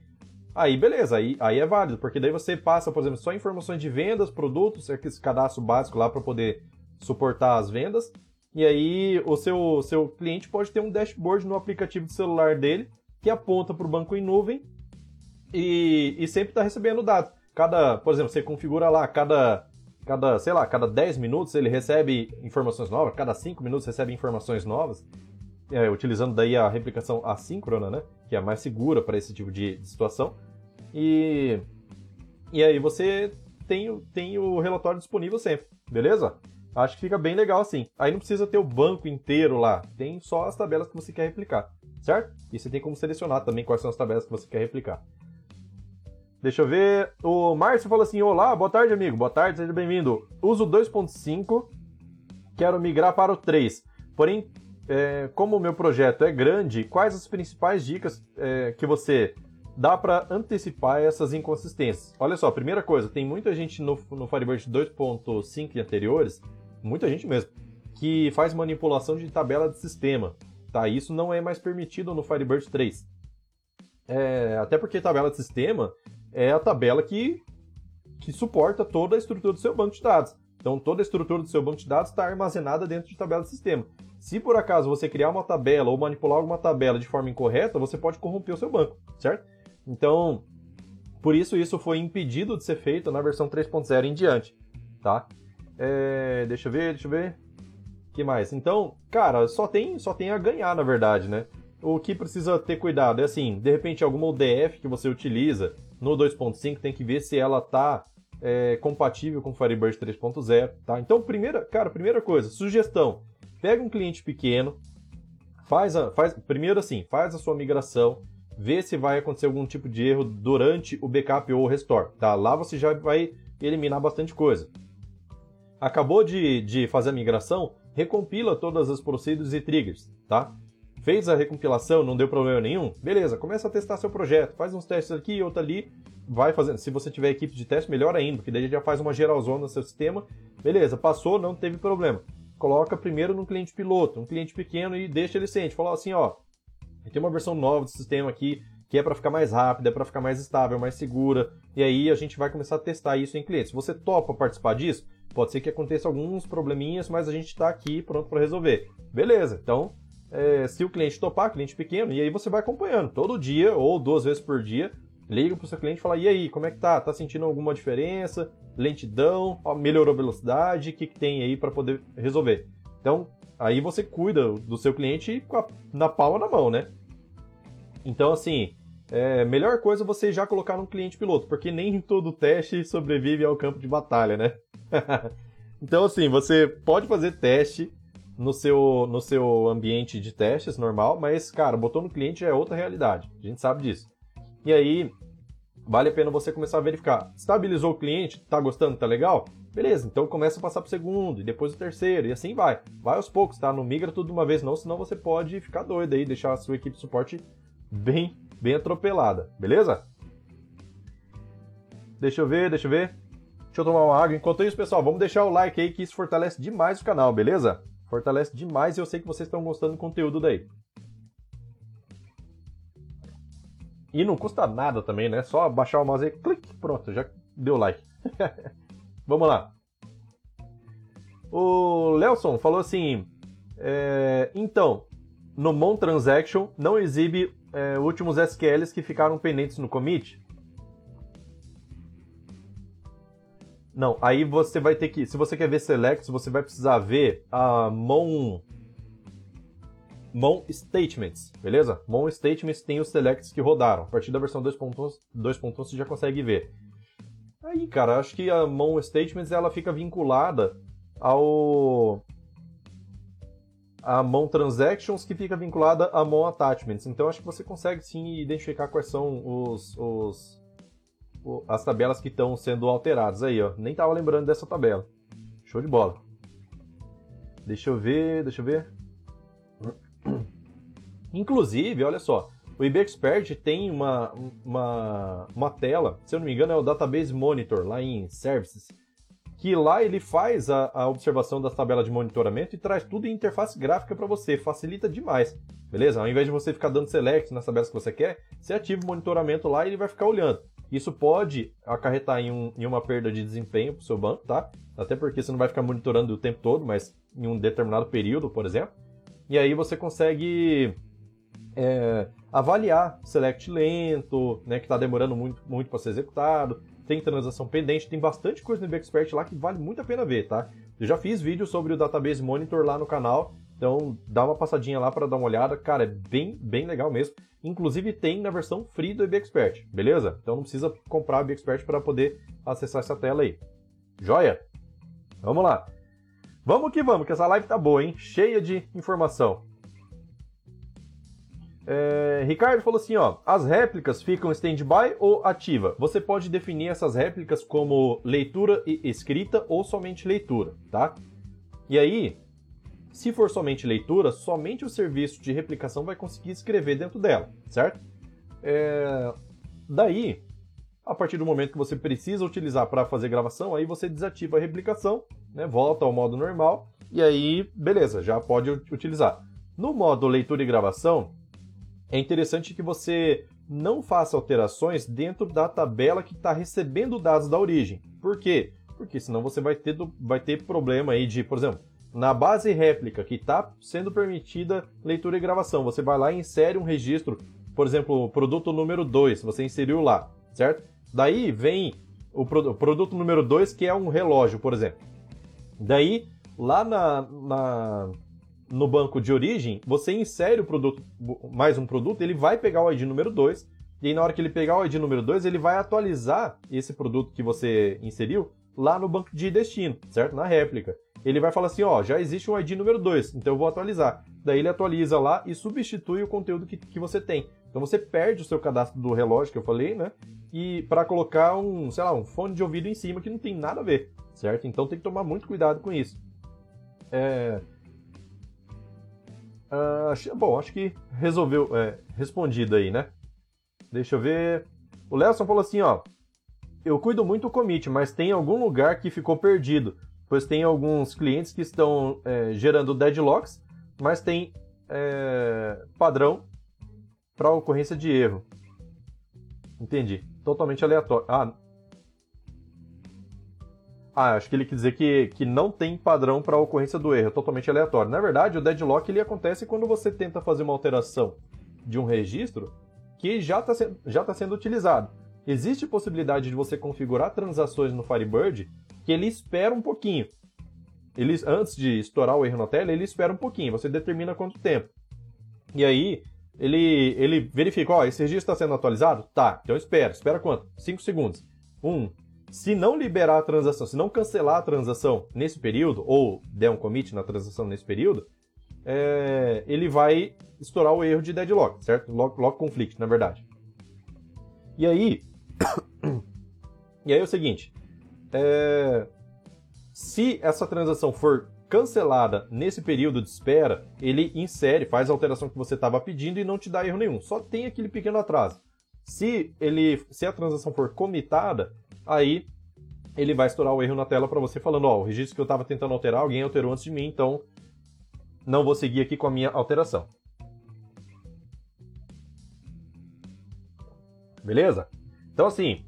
Aí beleza, aí, aí é válido, porque daí você passa, por exemplo, só informações de vendas, produtos, esse cadastro básico lá para poder suportar as vendas. E aí o seu, seu cliente pode ter um dashboard no aplicativo de celular dele que aponta para o banco em nuvem e, e sempre está recebendo dados. Cada, por exemplo, você configura lá, cada, cada, sei lá, cada 10 minutos ele recebe informações novas, cada 5 minutos recebe informações novas é, utilizando daí a replicação assíncrona, né? Que é a mais segura para esse tipo de, de, situação. E, e aí você tem, tem o relatório disponível sempre, beleza? Acho que fica bem legal assim. Aí não precisa ter o banco inteiro lá, tem só as tabelas que você quer replicar, certo? E você tem como selecionar também quais são as tabelas que você quer replicar. Deixa eu ver. O Márcio falou assim: Olá, boa tarde, amigo. Boa tarde, seja bem-vindo. Uso 2.5, quero migrar para o 3. Porém, é, como o meu projeto é grande, quais as principais dicas é, que você dá para antecipar essas inconsistências? Olha só, primeira coisa, tem muita gente no, no Firebird 2.5 e anteriores, muita gente mesmo, que faz manipulação de tabela de sistema. Tá? Isso não é mais permitido no Firebird 3. É, até porque tabela de sistema é a tabela que, que suporta toda a estrutura do seu banco de dados. Então, toda a estrutura do seu banco de dados está armazenada dentro de tabela de sistema. Se por acaso você criar uma tabela ou manipular alguma tabela de forma incorreta, você pode corromper o seu banco, certo? Então, por isso isso foi impedido de ser feito na versão 3.0 em diante, tá? É, deixa eu ver, deixa eu ver. que mais? Então, cara, só tem, só tem a ganhar, na verdade, né? O que precisa ter cuidado é assim, de repente alguma UDF que você utiliza no 2.5 tem que ver se ela tá é, compatível com Firebird 3.0, tá? Então, primeira, cara, primeira coisa, sugestão, pega um cliente pequeno, faz a, faz, primeiro assim, faz a sua migração, vê se vai acontecer algum tipo de erro durante o backup ou o restore, tá? Lá você já vai eliminar bastante coisa. Acabou de, de fazer a migração, recompila todas as procedures e triggers, tá? Fez a recompilação, não deu problema nenhum? Beleza, começa a testar seu projeto, faz uns testes aqui, outro ali, vai fazendo. Se você tiver equipe de teste, melhor ainda, porque daí já faz uma geralzona no seu sistema. Beleza, passou, não teve problema. Coloca primeiro no cliente piloto, um cliente pequeno e deixa ele ciente. Fala assim, ó, tem uma versão nova do sistema aqui que é para ficar mais rápida, é para ficar mais estável, mais segura. E aí a gente vai começar a testar isso em clientes. Você topa participar disso, pode ser que aconteça alguns probleminhas, mas a gente está aqui pronto para resolver. Beleza, então é, se o cliente topar, cliente pequeno, e aí você vai acompanhando todo dia ou duas vezes por dia, liga para o seu cliente e fala, e aí, como é que tá? Tá sentindo alguma diferença? Lentidão? Melhorou a velocidade? O que, que tem aí para poder resolver? Então, aí você cuida do seu cliente a, na palma da mão, né? Então, assim, é, melhor coisa é você já colocar no cliente piloto, porque nem *laughs* todo teste sobrevive ao campo de batalha, né? *laughs* então, assim, você pode fazer teste no seu, no seu ambiente de testes normal, mas, cara, botou no cliente é outra realidade. A gente sabe disso. E aí, vale a pena você começar a verificar. Estabilizou o cliente, tá gostando, tá legal? Beleza, então começa a passar pro segundo, e depois o terceiro, e assim vai. Vai aos poucos, tá? Não migra tudo de uma vez não, senão você pode ficar doido aí, deixar a sua equipe de suporte bem, bem atropelada, beleza? Deixa eu ver, deixa eu ver. Deixa eu tomar uma água. Enquanto isso, pessoal, vamos deixar o like aí que isso fortalece demais o canal, beleza? Fortalece demais e eu sei que vocês estão gostando do conteúdo daí. E não custa nada também, né? Só baixar o mouse e clique, pronto, já deu like. *laughs* Vamos lá. O Lelson falou assim: é, então, no Mon Transaction não exibe é, últimos SQLs que ficaram pendentes no commit? Não, aí você vai ter que. Se você quer ver selects, você vai precisar ver a Mon. Mon Statements, beleza? Mon Statements tem os selects que rodaram. A partir da versão 2.1 você já consegue ver. Aí, cara, acho que a Mon Statements ela fica vinculada ao a Mon Transactions que fica vinculada a Mon Attachments. Então acho que você consegue sim identificar quais são os, os as tabelas que estão sendo alteradas aí, ó. Nem tava lembrando dessa tabela. Show de bola. Deixa eu ver, deixa eu ver. Inclusive, olha só, o IB Expert tem uma, uma, uma tela, se eu não me engano é o Database Monitor, lá em Services, que lá ele faz a, a observação das tabelas de monitoramento e traz tudo em interface gráfica para você, facilita demais, beleza? Ao invés de você ficar dando select nas tabelas que você quer, você ativa o monitoramento lá e ele vai ficar olhando. Isso pode acarretar em, um, em uma perda de desempenho para o seu banco, tá? Até porque você não vai ficar monitorando o tempo todo, mas em um determinado período, por exemplo. E aí você consegue é, avaliar select lento, né, que está demorando muito, muito para ser executado, tem transação pendente, tem bastante coisa no Expert lá que vale muito a pena ver, tá? Eu já fiz vídeo sobre o Database Monitor lá no canal, então dá uma passadinha lá para dar uma olhada, cara, é bem, bem legal mesmo. Inclusive tem na versão free do EBExpert, beleza? Então não precisa comprar o EBExpert para poder acessar essa tela aí. Joia? Vamos lá. Vamos que vamos, que essa live tá boa, hein? Cheia de informação. É, Ricardo falou assim, ó, as réplicas ficam stand-by ou ativa? Você pode definir essas réplicas como leitura e escrita ou somente leitura, tá? E aí, Se for somente leitura, somente o serviço de replicação vai conseguir escrever dentro dela, certo? É... Daí, a partir do momento que você precisa utilizar para fazer gravação, aí você desativa a replicação, né, volta ao modo normal e aí, beleza, já pode utilizar. No modo leitura e gravação, é interessante que você não faça alterações dentro da tabela que está recebendo dados da origem. Por quê? Porque senão você vai ter, vai ter problema aí de, por exemplo, na base réplica que está sendo permitida leitura e gravação, você vai lá e insere um registro, por exemplo, produto número 2, você inseriu lá, certo? Daí vem o, pro, o produto número 2, que é um relógio, por exemplo. Daí, lá na, na, no banco de origem, você insere o produto, mais um produto, ele vai pegar o ID número 2, e aí na hora que ele pegar o ID número 2, ele vai atualizar esse produto que você inseriu lá no banco de destino, certo? Na réplica ele vai falar assim, ó, já existe um ID número 2, então eu vou atualizar. Daí ele atualiza lá e substitui o conteúdo que, que você tem. Então você perde o seu cadastro do relógio que eu falei, né? E para colocar um, sei lá, um fone de ouvido em cima que não tem nada a ver, certo? Então tem que tomar muito cuidado com isso. É... Uh, bom, acho que resolveu, é, respondido aí, né? Deixa eu ver. O Lelson falou assim, ó. Eu cuido muito do commit, mas tem algum lugar que ficou perdido pois tem alguns clientes que estão é, gerando deadlocks, mas tem é, padrão para ocorrência de erro. Entendi. Totalmente aleatório. Ah, ah, acho que ele quer dizer que, que não tem padrão para ocorrência do erro, é totalmente aleatório. Na verdade, o deadlock ele acontece quando você tenta fazer uma alteração de um registro que já está já tá sendo utilizado. Existe possibilidade de você configurar transações no Firebird que ele espera um pouquinho. Ele, antes de estourar o erro na tela, ele espera um pouquinho. Você determina quanto tempo. E aí, ele, ele verifica, ó, esse registro está sendo atualizado? Tá, então espera. Espera quanto? 5 segundos. 1. Um, se não liberar a transação, se não cancelar a transação nesse período, ou der um commit na transação nesse período, é, ele vai estourar o erro de deadlock, certo? Lock, lock conflict, na verdade. E aí, e aí é o seguinte, é... Se essa transação for cancelada nesse período de espera, ele insere, faz a alteração que você estava pedindo e não te dá erro nenhum. Só tem aquele pequeno atraso. Se ele, se a transação for comitada, aí ele vai estourar o erro na tela para você falando, ó, o registro que eu estava tentando alterar, alguém alterou antes de mim, então não vou seguir aqui com a minha alteração. Beleza? Então assim,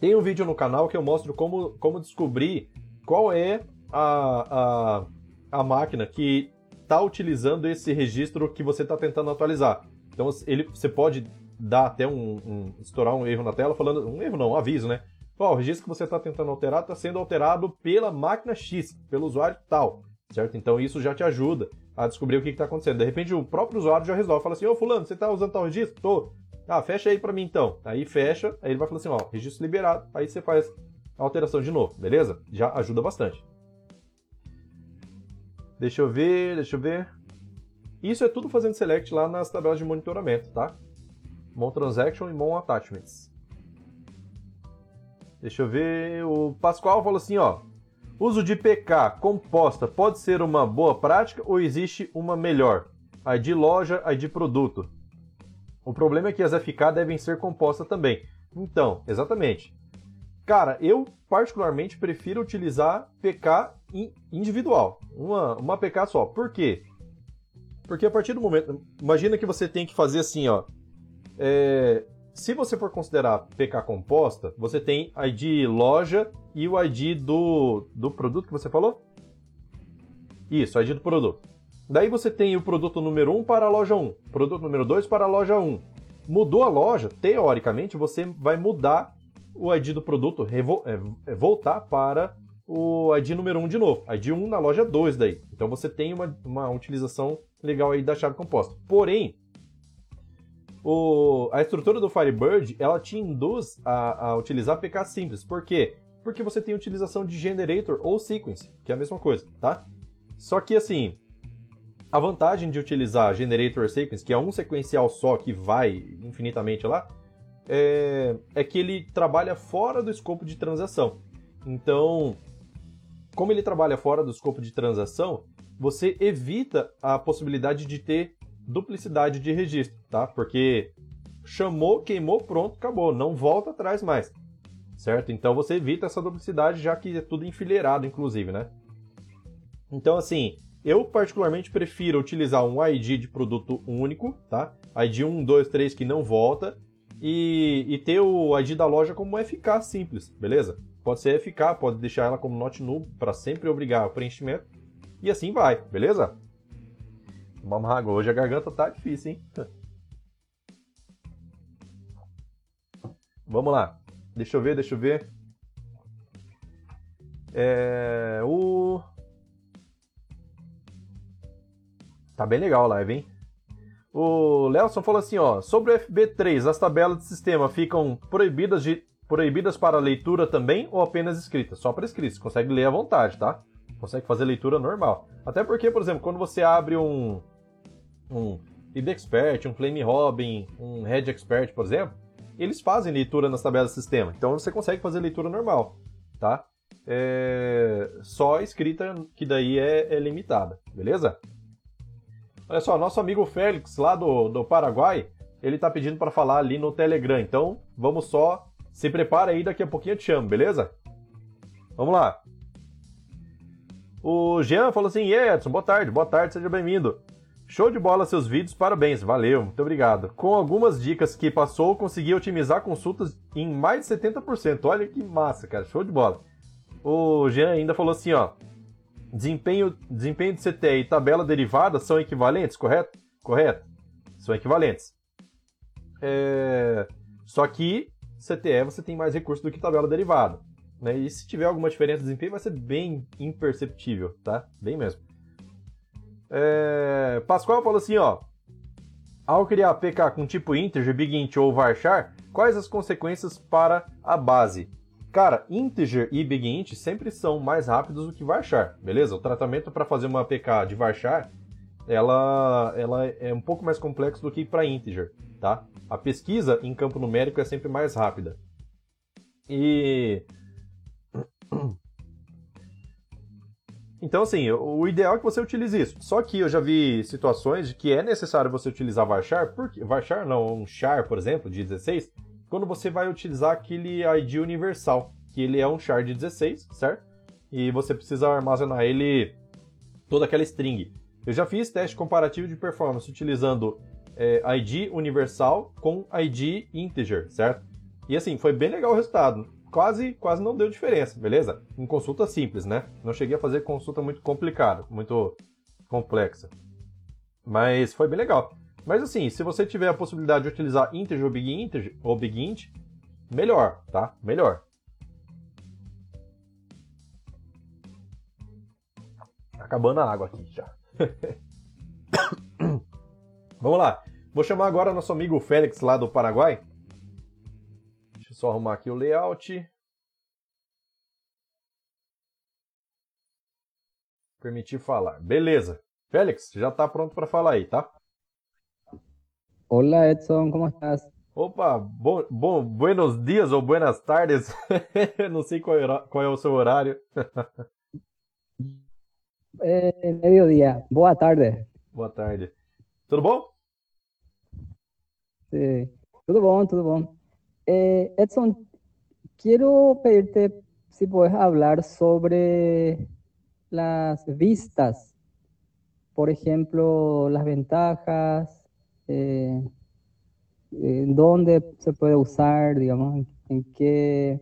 tem um vídeo no canal que eu mostro como, como descobrir qual é a, a, a máquina que está utilizando esse registro que você está tentando atualizar. Então ele, você pode dar até um, um, estourar um erro na tela falando um erro não, um aviso, né? O registro que você está tentando alterar está sendo alterado pela máquina X, pelo usuário tal, certo? Então isso já te ajuda a descobrir o que está acontecendo. De repente o próprio usuário já resolve, fala assim, ô fulano, você está usando tal registro? Tô. Ah, fecha aí para mim então. Aí fecha, aí ele vai falar assim, ó, registro liberado. Aí você faz a alteração de novo, beleza? Já ajuda bastante. Deixa eu ver, deixa eu ver. Isso é tudo fazendo select lá nas tabelas de monitoramento, tá? Mon Transaction e Mon Attachments. Deixa eu ver. O Pascoal falou assim, ó. Uso de PK composta pode ser uma boa prática ou existe uma melhor? ID loja, ID produto. O problema é que as FK devem ser compostas também. Então, exatamente. Cara, eu particularmente prefiro utilizar PK individual, uma, uma PK só. Por quê? Porque a partir do momento. Imagina que você tem que fazer assim, ó. É, se você for considerar PK composta, você tem ID loja e o ID do, do produto que você falou? Isso, ID do produto. Daí você tem o produto número 1 para a loja 1, produto número 2 para a loja 1. Mudou a loja, teoricamente você vai mudar o ID do produto, é, é, voltar para o ID número 1 de novo, ID 1 na loja 2 daí. Então você tem uma, uma utilização legal aí da chave composta. Porém, o, a estrutura do Firebird, ela te induz a, a utilizar PK simples. Por quê? Porque você tem utilização de generator ou sequence, que é a mesma coisa, tá? Só que assim, a vantagem de utilizar Generator Sequence, que é um sequencial só que vai infinitamente lá, é, é que ele trabalha fora do escopo de transação. Então, como ele trabalha fora do escopo de transação, você evita a possibilidade de ter duplicidade de registro, tá? Porque chamou, queimou, pronto, acabou, não volta atrás mais. Certo? Então você evita essa duplicidade, já que é tudo enfileirado, inclusive, né? Então, assim, eu particularmente prefiro utilizar um ID de produto único, tá? ID 1, 2, 3 que não volta, e, e ter o ID da loja como FK simples, beleza? Pode ser FK, pode deixar ela como not null para sempre obrigar o preenchimento, e assim vai, beleza? Vamos água, hoje a garganta tá difícil, hein? Vamos lá. Deixa eu ver, deixa eu ver. É, o. Tá bem legal a live, hein? O Lelson falou assim, ó. Sobre o FB3, as tabelas de sistema ficam proibidas, de, proibidas para leitura também ou apenas escritas? Só para escrita. Você consegue ler à vontade, tá? Consegue fazer leitura normal. Até porque, por exemplo, quando você abre um. Um id Expert, um Flame Robin, um Red Expert, por exemplo, eles fazem leitura nas tabelas do sistema. Então você consegue fazer leitura normal, tá? É... Só escrita que daí é, é limitada, beleza? Olha só, nosso amigo Félix, lá do, do Paraguai, ele tá pedindo para falar ali no Telegram. Então, vamos só. Se prepara aí, daqui a pouquinho eu te chamo, beleza? Vamos lá. O Jean falou assim: Edson, boa tarde, boa tarde, seja bem-vindo. Show de bola seus vídeos, parabéns, valeu, muito obrigado. Com algumas dicas que passou, consegui otimizar consultas em mais de 70%. Olha que massa, cara, show de bola. O Jean ainda falou assim, ó, desempenho, desempenho de CTE e tabela derivada são equivalentes, correto? Correto, são equivalentes. É... Só que CTE você tem mais recursos do que tabela derivada. Né? E se tiver alguma diferença de desempenho, vai ser bem imperceptível, tá? Bem mesmo. É... Pascoal falou assim, ó. Ao criar PK com tipo integer, big int ou varchar, quais as consequências para a base? Cara, integer e big int sempre são mais rápidos do que varchar, beleza? O tratamento para fazer uma PK de varchar, ela, ela é um pouco mais complexo do que para integer, tá? A pesquisa em campo numérico é sempre mais rápida. E *clears throat* Então, assim, o ideal é que você utilize isso. Só que eu já vi situações de que é necessário você utilizar varchar, porque varchar não, um char, por exemplo, de 16, quando você vai utilizar aquele ID universal, que ele é um char de 16, certo? E você precisa armazenar ele toda aquela string. Eu já fiz teste comparativo de performance utilizando é, ID universal com ID integer, certo? E assim, foi bem legal o resultado quase, quase não deu diferença, beleza? Em consulta simples, né? Não cheguei a fazer consulta muito complicada, muito complexa. Mas foi bem legal. Mas assim, se você tiver a possibilidade de utilizar integer ou big integer ou big int, melhor, tá? Melhor. Acabando a água aqui já. *coughs* Vamos lá. Vou chamar agora nosso amigo Félix lá do Paraguai só arrumar aqui o layout. Permitir falar. Beleza. Félix, já está pronto para falar aí, tá? Olá, Edson, como estás? Opa, bom, bom, buenos dias ou buenas tardes. *laughs* Não sei qual é, qual é o seu horário. é, *laughs* meio-dia. Boa tarde. Boa tarde. Tudo bom? Sim. Tudo bom, tudo bom. Eh, Edson, quiero pedirte si puedes hablar sobre las vistas, por ejemplo, las ventajas, eh, dónde se puede usar, digamos, en, qué,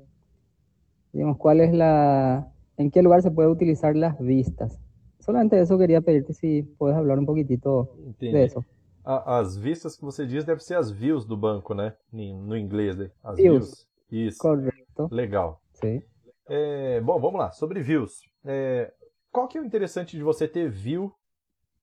digamos, cuál es la, en qué lugar se puede utilizar las vistas. Solamente eso quería pedirte si puedes hablar un poquitito de eso. as vistas que você diz deve ser as views do banco, né? No inglês, né? As views. views. Isso. Correto. Legal. Sim. É, bom, vamos lá. Sobre views. É, qual que é o interessante de você ter view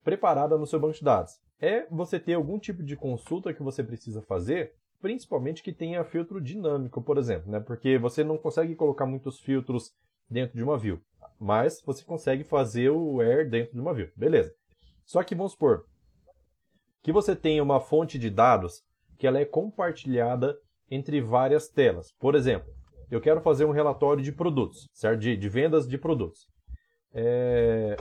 preparada no seu banco de dados? É você ter algum tipo de consulta que você precisa fazer, principalmente que tenha filtro dinâmico, por exemplo, né? Porque você não consegue colocar muitos filtros dentro de uma view, mas você consegue fazer o where dentro de uma view. Beleza. Só que vamos supor, que você tenha uma fonte de dados que ela é compartilhada entre várias telas. Por exemplo, eu quero fazer um relatório de produtos, certo? De, de vendas de produtos. É...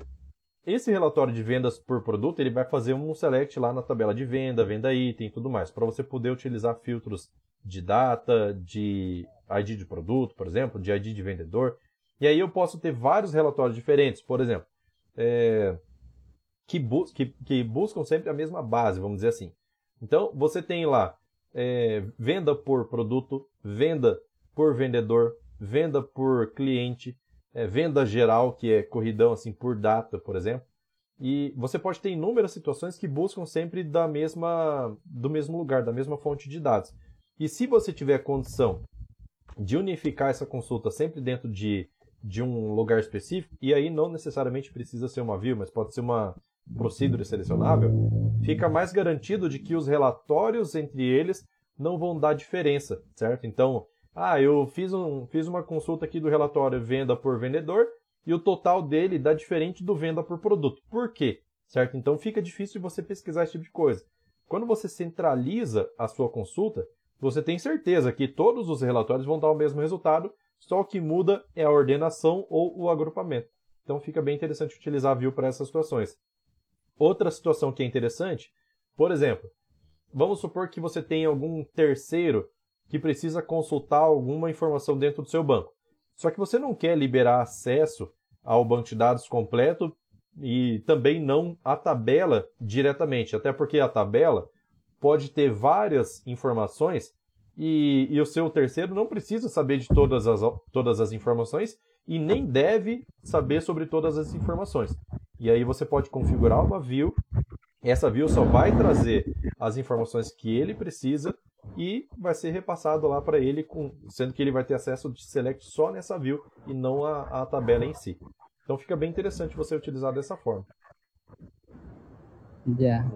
esse relatório de vendas por produto, ele vai fazer um select lá na tabela de venda, venda item e tudo mais, para você poder utilizar filtros de data, de ID de produto, por exemplo, de ID de vendedor. E aí eu posso ter vários relatórios diferentes, por exemplo, é, que, bus que, que, buscam sempre a mesma base, vamos dizer assim. Então, você tem lá é, venda por produto, venda por vendedor, venda por cliente, é, venda geral, que é corridão assim por data, por exemplo. E você pode ter inúmeras situações que buscam sempre da mesma, do mesmo lugar, da mesma fonte de dados. E se você tiver condição de unificar essa consulta sempre dentro de, de um lugar específico, e aí não necessariamente precisa ser uma view, mas pode ser uma procedure selecionável, fica mais garantido de que os relatórios entre eles não vão dar diferença, certo? Então, ah, eu fiz, um, fiz uma consulta aqui do relatório venda por vendedor e o total dele dá diferente do venda por produto. Por quê? Certo? Então fica difícil você pesquisar esse tipo de coisa. Quando você centraliza a sua consulta, você tem certeza que todos os relatórios vão dar o mesmo resultado, só o que muda é a ordenação ou o agrupamento. Então fica bem interessante utilizar a View para essas situações. Outra situação que é interessante, por exemplo, vamos supor que você tem algum terceiro que precisa consultar alguma informação dentro do seu banco. Só que você não quer liberar acesso ao banco de dados completo e também não a tabela diretamente, até porque a tabela pode ter várias informações e, e, o seu terceiro não precisa saber de todas as, todas as informações e nem deve saber sobre todas as informações. E aí você pode configurar uma view, essa view só vai trazer as informações que ele precisa e vai ser repassado lá para ele, com, sendo que ele vai ter acesso de select só nessa view e não a, a tabela em si. Então fica bem interessante você utilizar dessa forma. Já. Yeah.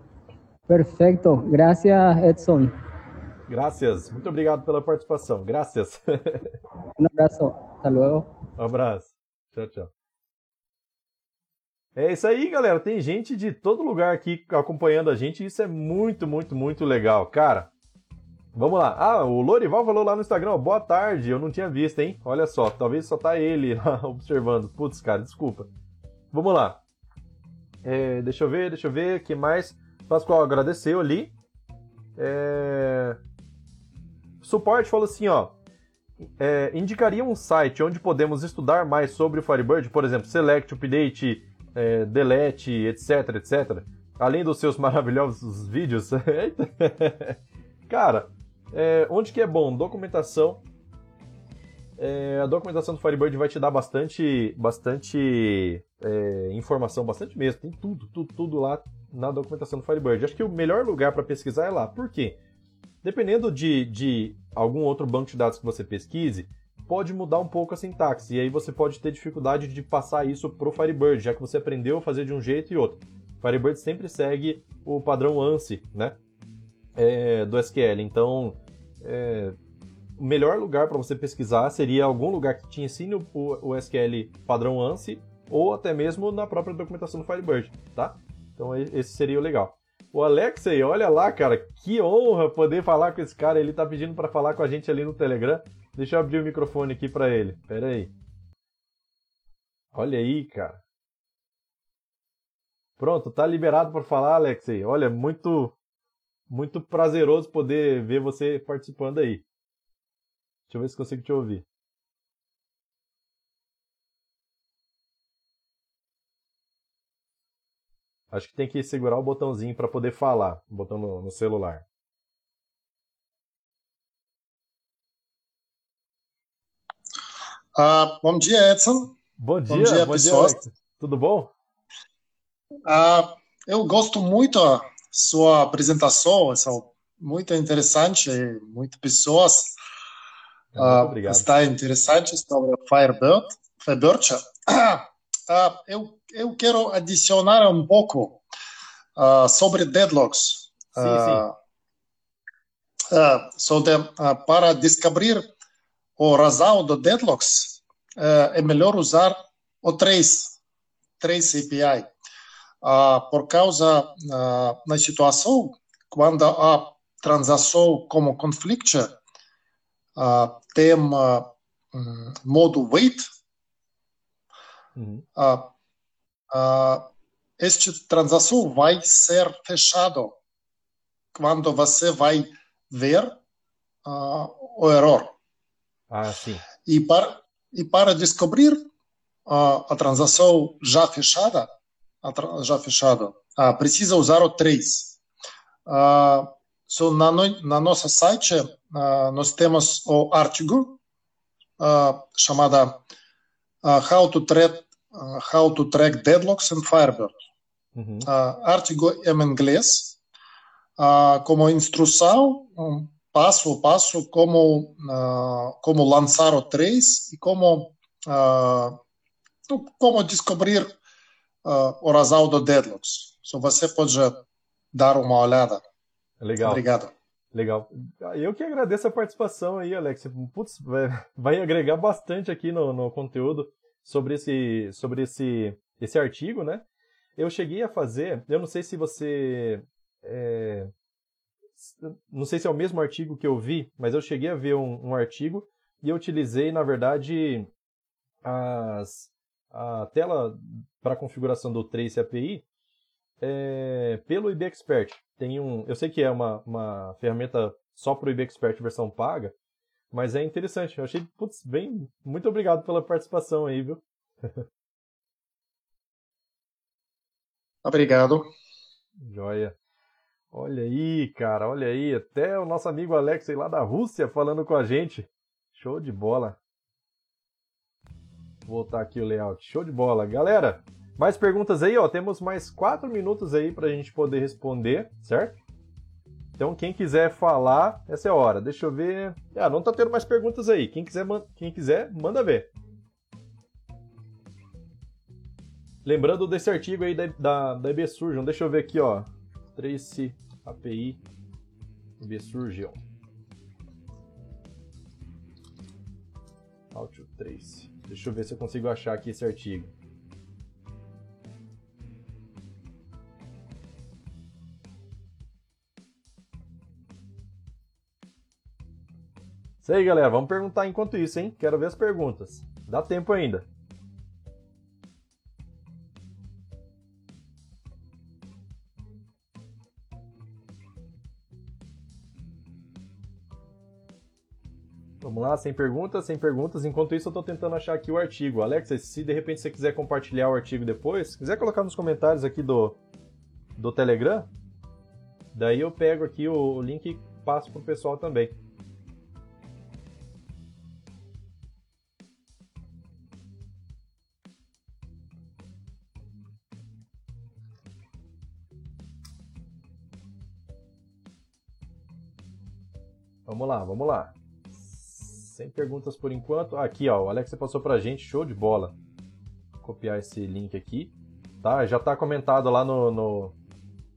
Perfeito. Gracias, Edson. Gracias. Muito obrigado pela participação. Gracias. *laughs* Um abraço. Até logo. Um abraço. Tchau, tchau. É isso aí, galera. Tem gente de todo lugar aqui acompanhando a gente. Isso é muito, muito, muito legal. Cara, Vamos lá. Ah, o Lorival falou lá no Instagram, boa tarde, eu não tinha visto, hein? Olha só, talvez só tá ele lá *laughs* observando. Putz, cara, desculpa. Vamos lá. É, deixa eu ver, deixa eu ver, que mais? Pascoal agradeceu ali. É... Suporte falou assim, ó. É, indicaria um site onde podemos estudar mais sobre o Firebird, por exemplo, Select, Update, é, Delete, etc, etc. Além dos seus *laughs* maravilhosos vídeos. *laughs* Cara, é, onde que é bom? Documentação. É, a documentação do Firebird vai te dar bastante, bastante é, informação, bastante mesmo. Tem tudo, tudo, tudo lá na documentação do Firebird. Acho que o melhor lugar para pesquisar é lá. Por quê? Dependendo de, de algum outro banco de dados que você pesquise, pode mudar um pouco a sintaxe. E aí você pode ter dificuldade de passar isso para o Firebird, já que você aprendeu a fazer de um jeito e outro. Firebird sempre segue o padrão ANSI, né? É, do SQL. Então, é, o melhor lugar para você pesquisar seria algum lugar que te ensine o, o, SQL padrão ANSI ou até mesmo na própria documentação do Firebird, tá? Então esse seria o legal. O Alexei, olha lá, cara, que honra poder falar com esse cara. Ele tá pedindo para falar com a gente ali no Telegram. Deixa eu abrir o microfone aqui para ele. Pera aí. Olha aí, cara. Pronto, tá liberado para falar, Alexei. Olha, muito muito prazeroso poder ver você participando aí. Deixa eu ver se consigo te ouvir. Acho que tem que segurar o botãozinho para poder falar, o botão no, no celular. Uh, bom dia, Edson. Bom dia, bom dia, bom pessoas. Dia, Tudo bom? Uh, eu gosto muito sua apresentação, essa muito interessante, muitas pessoas uh, está interessante sobre Firebird. Firebird. Uh, *coughs* eu, eu quero adicionar um pouco uh, sobre deadlocks. Sim, sim. sobre, para descobrir o razão do deadlocks, é melhor usar o 3, 3 API ah, por causa ah, na situação quando a transação como conflicto ah, tem modo wait, uhum. este transação vai ser fechado quando você vai ver o erro. Ah, sim. E para, e para descobrir a transação já fechada, já fechada, uh, precisa usar o 3. Uh, so na, no, na nossa site, uh, nós temos o artigo uh, chamada how, to track, how to Track Deadlocks in Firebird. Uhum. artigo em inglês, como instrução, um, passo a passo, como, como lançar o 3 e como, como descobrir razão do Deadlocks. So você pode dar uma olhada. Legal. Obrigado. Legal. Eu que agradeço a participação aí, Alex. Putz, vai, vai agregar bastante aqui no, no conteúdo sobre esse, sobre esse, esse artigo, né? Eu cheguei a fazer, eu não sei se você. É, não sei se é o mesmo artigo que eu vi, mas eu cheguei a ver um, um artigo e eu utilizei, na verdade, as, a tela para configuração do Trace API é, pelo IB Expert. Tem um, eu sei que é uma, uma ferramenta só para o IB Expert versão paga, mas é interessante. Eu achei, putz, bem, muito obrigado pela participação aí, viu? *laughs* Obrigado. Joia. Olha aí, cara, olha aí. Até o nosso amigo Alex lá da Rússia falando com a gente. Show de bola. Voltar aqui o layout. Show de bola. Galera, mais perguntas aí, ó. Temos mais quatro minutos aí para a gente poder responder, certo? Então, quem quiser falar, essa é a hora. Deixa eu ver. Ah, não tá tendo mais perguntas aí. Quem quiser, man... quem quiser manda ver. Lembrando desse artigo aí da, da, da. Deixa eu ver aqui, ó. Trace API IB Surgeon. Auto Trace. Deixa eu ver se eu consigo achar aqui esse artigo. Isso aí, galera. Vamos perguntar enquanto isso, hein? Quero ver as perguntas. Dá tempo ainda. Lá, sem perguntas, sem perguntas. Enquanto isso, eu estou tentando achar aqui o artigo. Alex, se de repente você quiser compartilhar o artigo depois, se quiser colocar nos comentários aqui do, do Telegram, daí eu pego aqui o link e passo para o pessoal também. Vamos lá, vamos lá. Sem perguntas por enquanto. Aqui, ó, o Alex passou pra gente, show de bola. Vou copiar esse link aqui. Tá, já tá comentado lá no, no,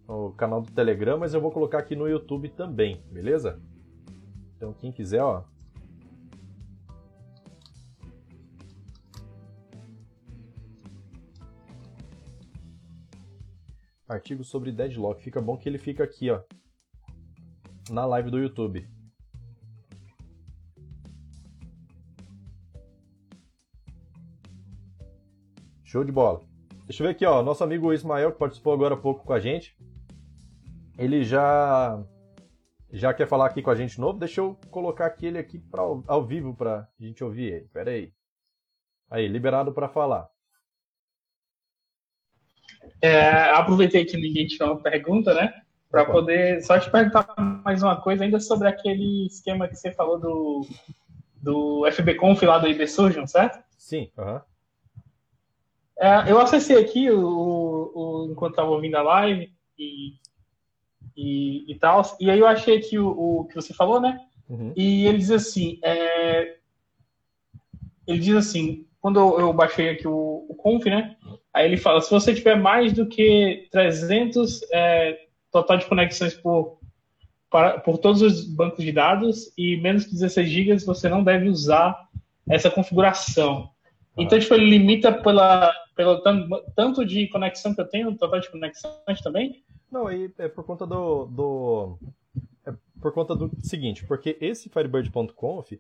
no canal do Telegram, mas eu vou colocar aqui no YouTube também, beleza? Então quem quiser, ó, artigo sobre deadlock. Fica bom que ele fica aqui, ó, na live do YouTube. Show de bola. Deixa eu ver aqui, ó. Nosso amigo Ismael, que participou agora há pouco com a gente. Ele já já quer falar aqui com a gente de novo. Deixa eu colocar aqui ele aqui pra, ao vivo pra gente ouvir ele. Pera aí. Aí, liberado para falar. É, aproveitei que ninguém tinha uma pergunta, né? Para poder só te perguntar mais uma coisa ainda sobre aquele esquema que você falou do, do FBConf lá do IB Surgeon, certo? Sim, aham. É, eu acessei aqui o, o enquanto estava ouvindo a live e, e, e, tal, e aí eu achei aqui o, o que você falou, né? Uhum. E ele diz assim, é, ele diz assim, quando eu, eu baixei aqui o, o, Conf, né? Aí ele fala, se você tiver mais do que 300 é, total de conexões por, para, por todos os bancos de dados e menos que 16 GB, você não deve usar essa configuração. Então, tipo, ele limita pela, pelo tanto de conexão que eu tenho, total de conexões também? Não, aí é por conta do, do é por conta do seguinte, porque esse Firebird.conf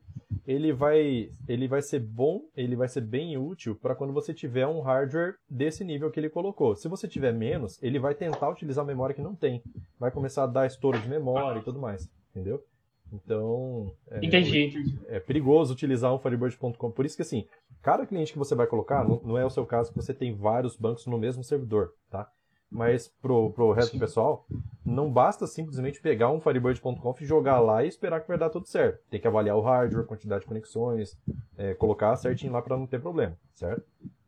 ele vai, ele vai ser bom, ele vai ser bem útil para quando você tiver um hardware desse nível que ele colocou. Se você tiver menos, ele vai tentar utilizar a memória que não tem. Vai começar a dar estouro de memória e tudo mais, entendeu? Então, é, entendi, é perigoso utilizar um Firebird.com. Por isso que, assim, cada cliente que você vai colocar, não, não, é o seu caso que você tem vários bancos no mesmo servidor, tá? Mas pro, pro resto Sim. do pessoal, não basta simplesmente pegar um Firebird.conf, jogar lá e esperar que vai dar tudo certo. Tem que avaliar o hardware, quantidade de conexões, é, colocar certinho lá para não ter problema, certo?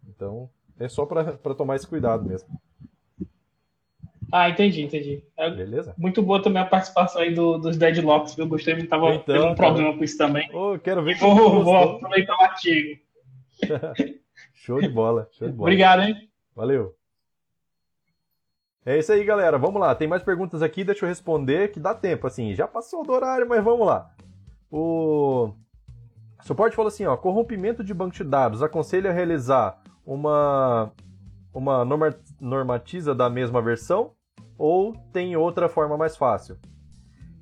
Então, é só para tomar esse cuidado mesmo. Ah, entendi, entendi. É Beleza? Muito boa também a participação aí do, dos deadlocks, eu gostei muito, tava então, tendo um problema com isso também. Oh, quero ver vou, vou aproveitar o artigo. *laughs* show de bola, show de bola. Obrigado, hein? Valeu. É isso aí, galera. Vamos lá. Tem mais perguntas aqui, deixa eu responder, que dá tempo, assim. Já passou do horário, mas vamos lá. O suporte falou assim, ó, corrompimento de banco de dados aconselha a realizar uma uma normatiza da mesma versão ou tem outra forma mais fácil?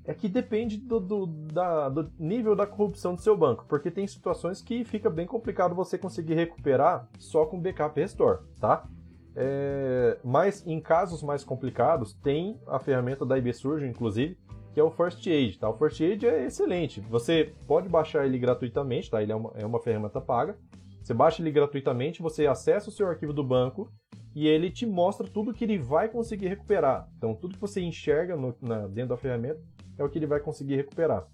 É que depende do, do, da, do nível da corrupção do seu banco, porque tem situações que fica bem complicado você conseguir recuperar só com backup restore, tá? É, mas em casos mais complicados, tem a ferramenta da IB Surgeon, inclusive, que é o First Aid, tá? O First Aid é excelente. Você pode baixar ele gratuitamente, tá? Ele é uma, é uma ferramenta paga. Você baixa ele gratuitamente, você acessa o seu arquivo do banco e ele te mostra tudo que ele vai conseguir recuperar. Então, tudo que você enxerga no, na, dentro da ferramenta é o que ele vai conseguir recuperar.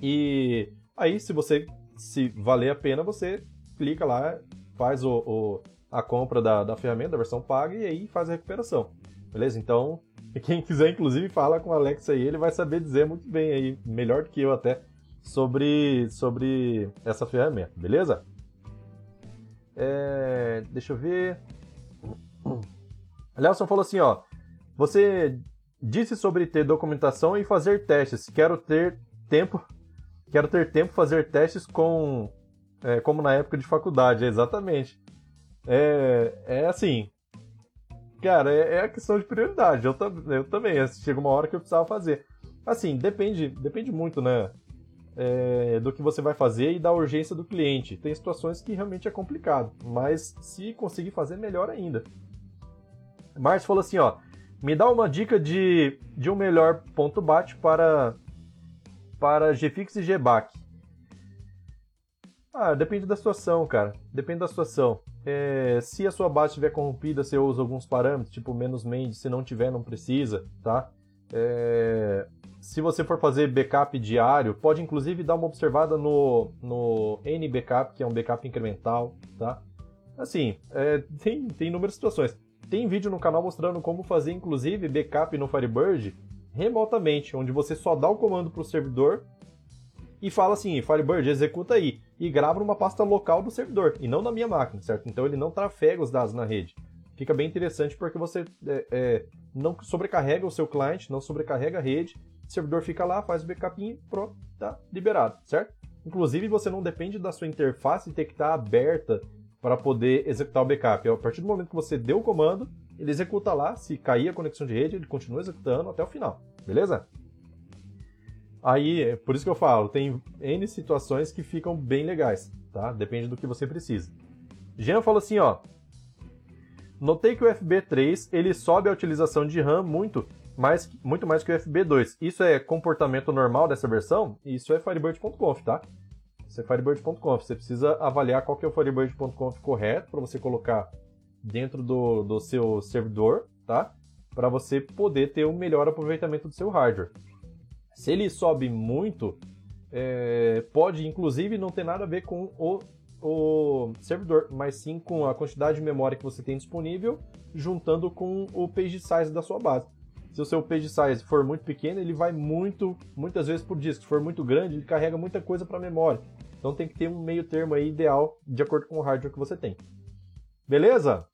E aí, se você se valer a pena, você clica lá, faz o, o a compra da, da ferramenta, da versão paga, e aí faz a recuperação. Beleza? Então, *laughs* quem quiser, inclusive, fala com o Alex aí, ele vai saber dizer muito bem aí, melhor do que eu até, sobre, sobre essa ferramenta, beleza? É, deixa eu ver. Nelson falou assim, ó. Você disse sobre ter documentação e fazer testes. Quero ter tempo. Quero ter tempo fazer testes com. É, como na época de faculdade, exatamente. É, é assim. Cara, é, é a questão de prioridade. Eu, eu também. Chega uma hora que eu precisava fazer. Assim, depende, depende muito, né? é, do que você vai fazer e da urgência do cliente. Tem situações que realmente é complicado, mas se conseguir fazer, melhor ainda. Márcio falou assim, ó, me dá uma dica de, de um melhor ponto bate para para GFix e GBAC. Ah, depende da situação, cara. Depende da situação. É, se a sua base estiver corrompida, você usa alguns parâmetros, tipo menos main, se não tiver, não precisa, tá? É, se você for fazer backup diário, pode inclusive dar uma observada no, no NBackup, que é um backup incremental, tá? Assim, é, *laughs* tem, tem inúmeras situações. Tem vídeo no canal mostrando como fazer, inclusive, backup no Firebird remotamente, onde você só dá o comando para o servidor e fala assim, Firebird, executa aí, e grava numa pasta local do servidor, e não na minha máquina, certo? Então ele não trafega os dados na rede. Fica bem interessante porque você é, é, não sobrecarrega o seu cliente, não sobrecarrega a rede, o servidor fica lá, faz o backup e pronto, tá liberado, certo? Inclusive, você não depende da sua interface ter que estar aberta para poder executar o backup. A partir do momento que você deu o comando, ele executa lá, se cair a conexão de rede, ele continua executando até o final, beleza? Aí, é por isso que eu falo, tem N situações que ficam bem legais, tá? Depende do que você precisa. Jean falou assim, ó, Notei que o FB3 ele sobe a utilização de RAM muito mais, muito mais que o FB2. Isso é comportamento normal dessa versão? Isso é Firebird.conf, tá? Isso Firebird.conf. Você precisa avaliar qual que é o Firebird.conf correto para você colocar dentro do, do seu servidor, tá? Para você poder ter um melhor aproveitamento do seu hardware. Se ele sobe muito, é, pode inclusive não ter nada a ver com o o servidor, mas sim com a quantidade de memória que você tem disponível, juntando com o page size da sua base. Se o seu page size for muito pequeno, ele vai muito, muitas vezes por disco. Se for muito grande, ele carrega muita coisa para memória. Então tem que ter um meio termo aí ideal de acordo com o hardware que você tem. Beleza?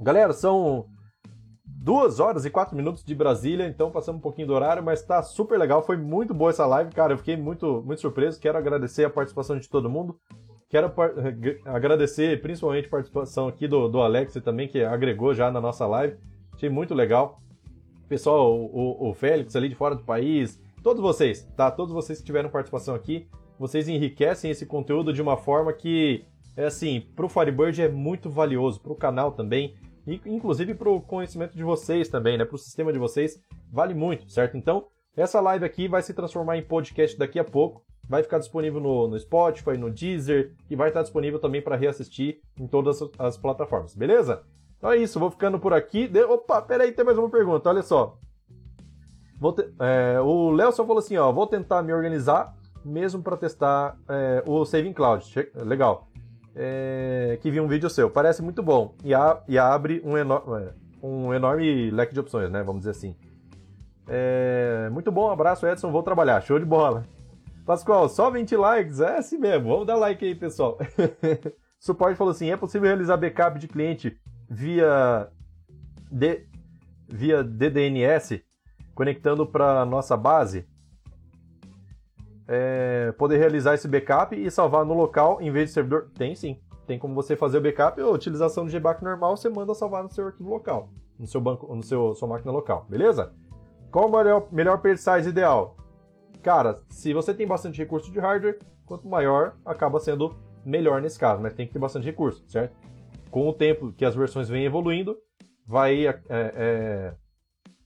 Galera, são duas horas e quatro minutos de Brasília, então passamos um pouquinho do horário, mas tá super legal. Foi muito boa essa live, cara. Eu fiquei muito, muito surpreso. Quero agradecer a participação de todo mundo. Quero agradecer principalmente a participação aqui do, do Alex também, que agregou já na nossa live. Achei muito legal. Pessoal, o, o Félix ali de fora do país, todos vocês, tá? Todos vocês que tiveram participação aqui. Vocês enriquecem esse conteúdo de uma forma que, é assim, pro Firebird é muito valioso, pro canal também, e inclusive pro conhecimento de vocês também, né? Pro sistema de vocês, vale muito, certo? Então, essa live aqui vai se transformar em podcast daqui a pouco. Vai ficar disponível no, no Spotify, no Deezer e vai estar disponível também para reassistir em todas as plataformas, beleza? Então é isso, vou ficando por aqui. De... Opa, peraí, tem mais uma pergunta, olha só. Te... É, o Léo só falou assim, ó, vou tentar me organizar mesmo para testar é, o Saving Cloud. Legal. É, que vi um vídeo seu, parece muito bom e, a... e abre um, eno... É, um enorme leque de opções, né? Vamos dizer assim. É... Muito bom, abraço Edson, vou trabalhar, show de bola. Pascoal, só 20 likes, é assim mesmo, vamos dar like aí, pessoal. *laughs* Suporte falou assim: é possível realizar backup de cliente via, D, via DDNS, conectando para nossa base, é, poder realizar esse backup e salvar no local em vez de servidor? Tem sim. Tem como você fazer o backup ou utilização do GBAC normal, você manda salvar no seu arquivo local, no seu banco, no seu sua máquina local, beleza? Qual o melhor, melhor page size ideal? Cara, se você tem bastante recurso de hardware, quanto maior acaba sendo melhor nesse caso, mas tem que ter bastante recurso, certo? com o tempo que as versões vêm evoluindo, vai é, é,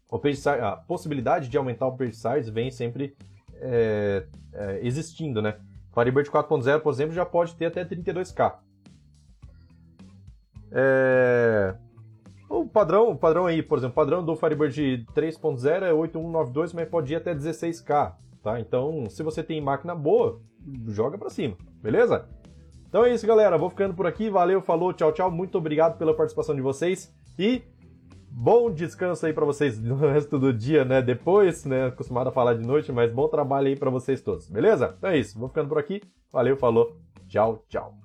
o page size, a possibilidade de aumentar o page size vem sempre é, é existindo, né? Firebird 4.0, por exemplo, já pode ter até 32K. É... O padrão, o padrão aí, por exemplo, o padrão do Firebird 3.0 é 8192, mas pode ir até 16K, tá? Então, se você tem máquina boa, joga para cima, beleza? Então é isso, galera. Vou ficando por aqui. Valeu, falou, tchau, tchau. Muito obrigado pela participação de vocês e bom descanso aí para vocês no *laughs* resto do dia, né? Depois, né? Acostumado a falar de noite, mas bom trabalho aí para vocês todos, beleza? Então é isso. Vou ficando por aqui. Valeu, falou, tchau, tchau.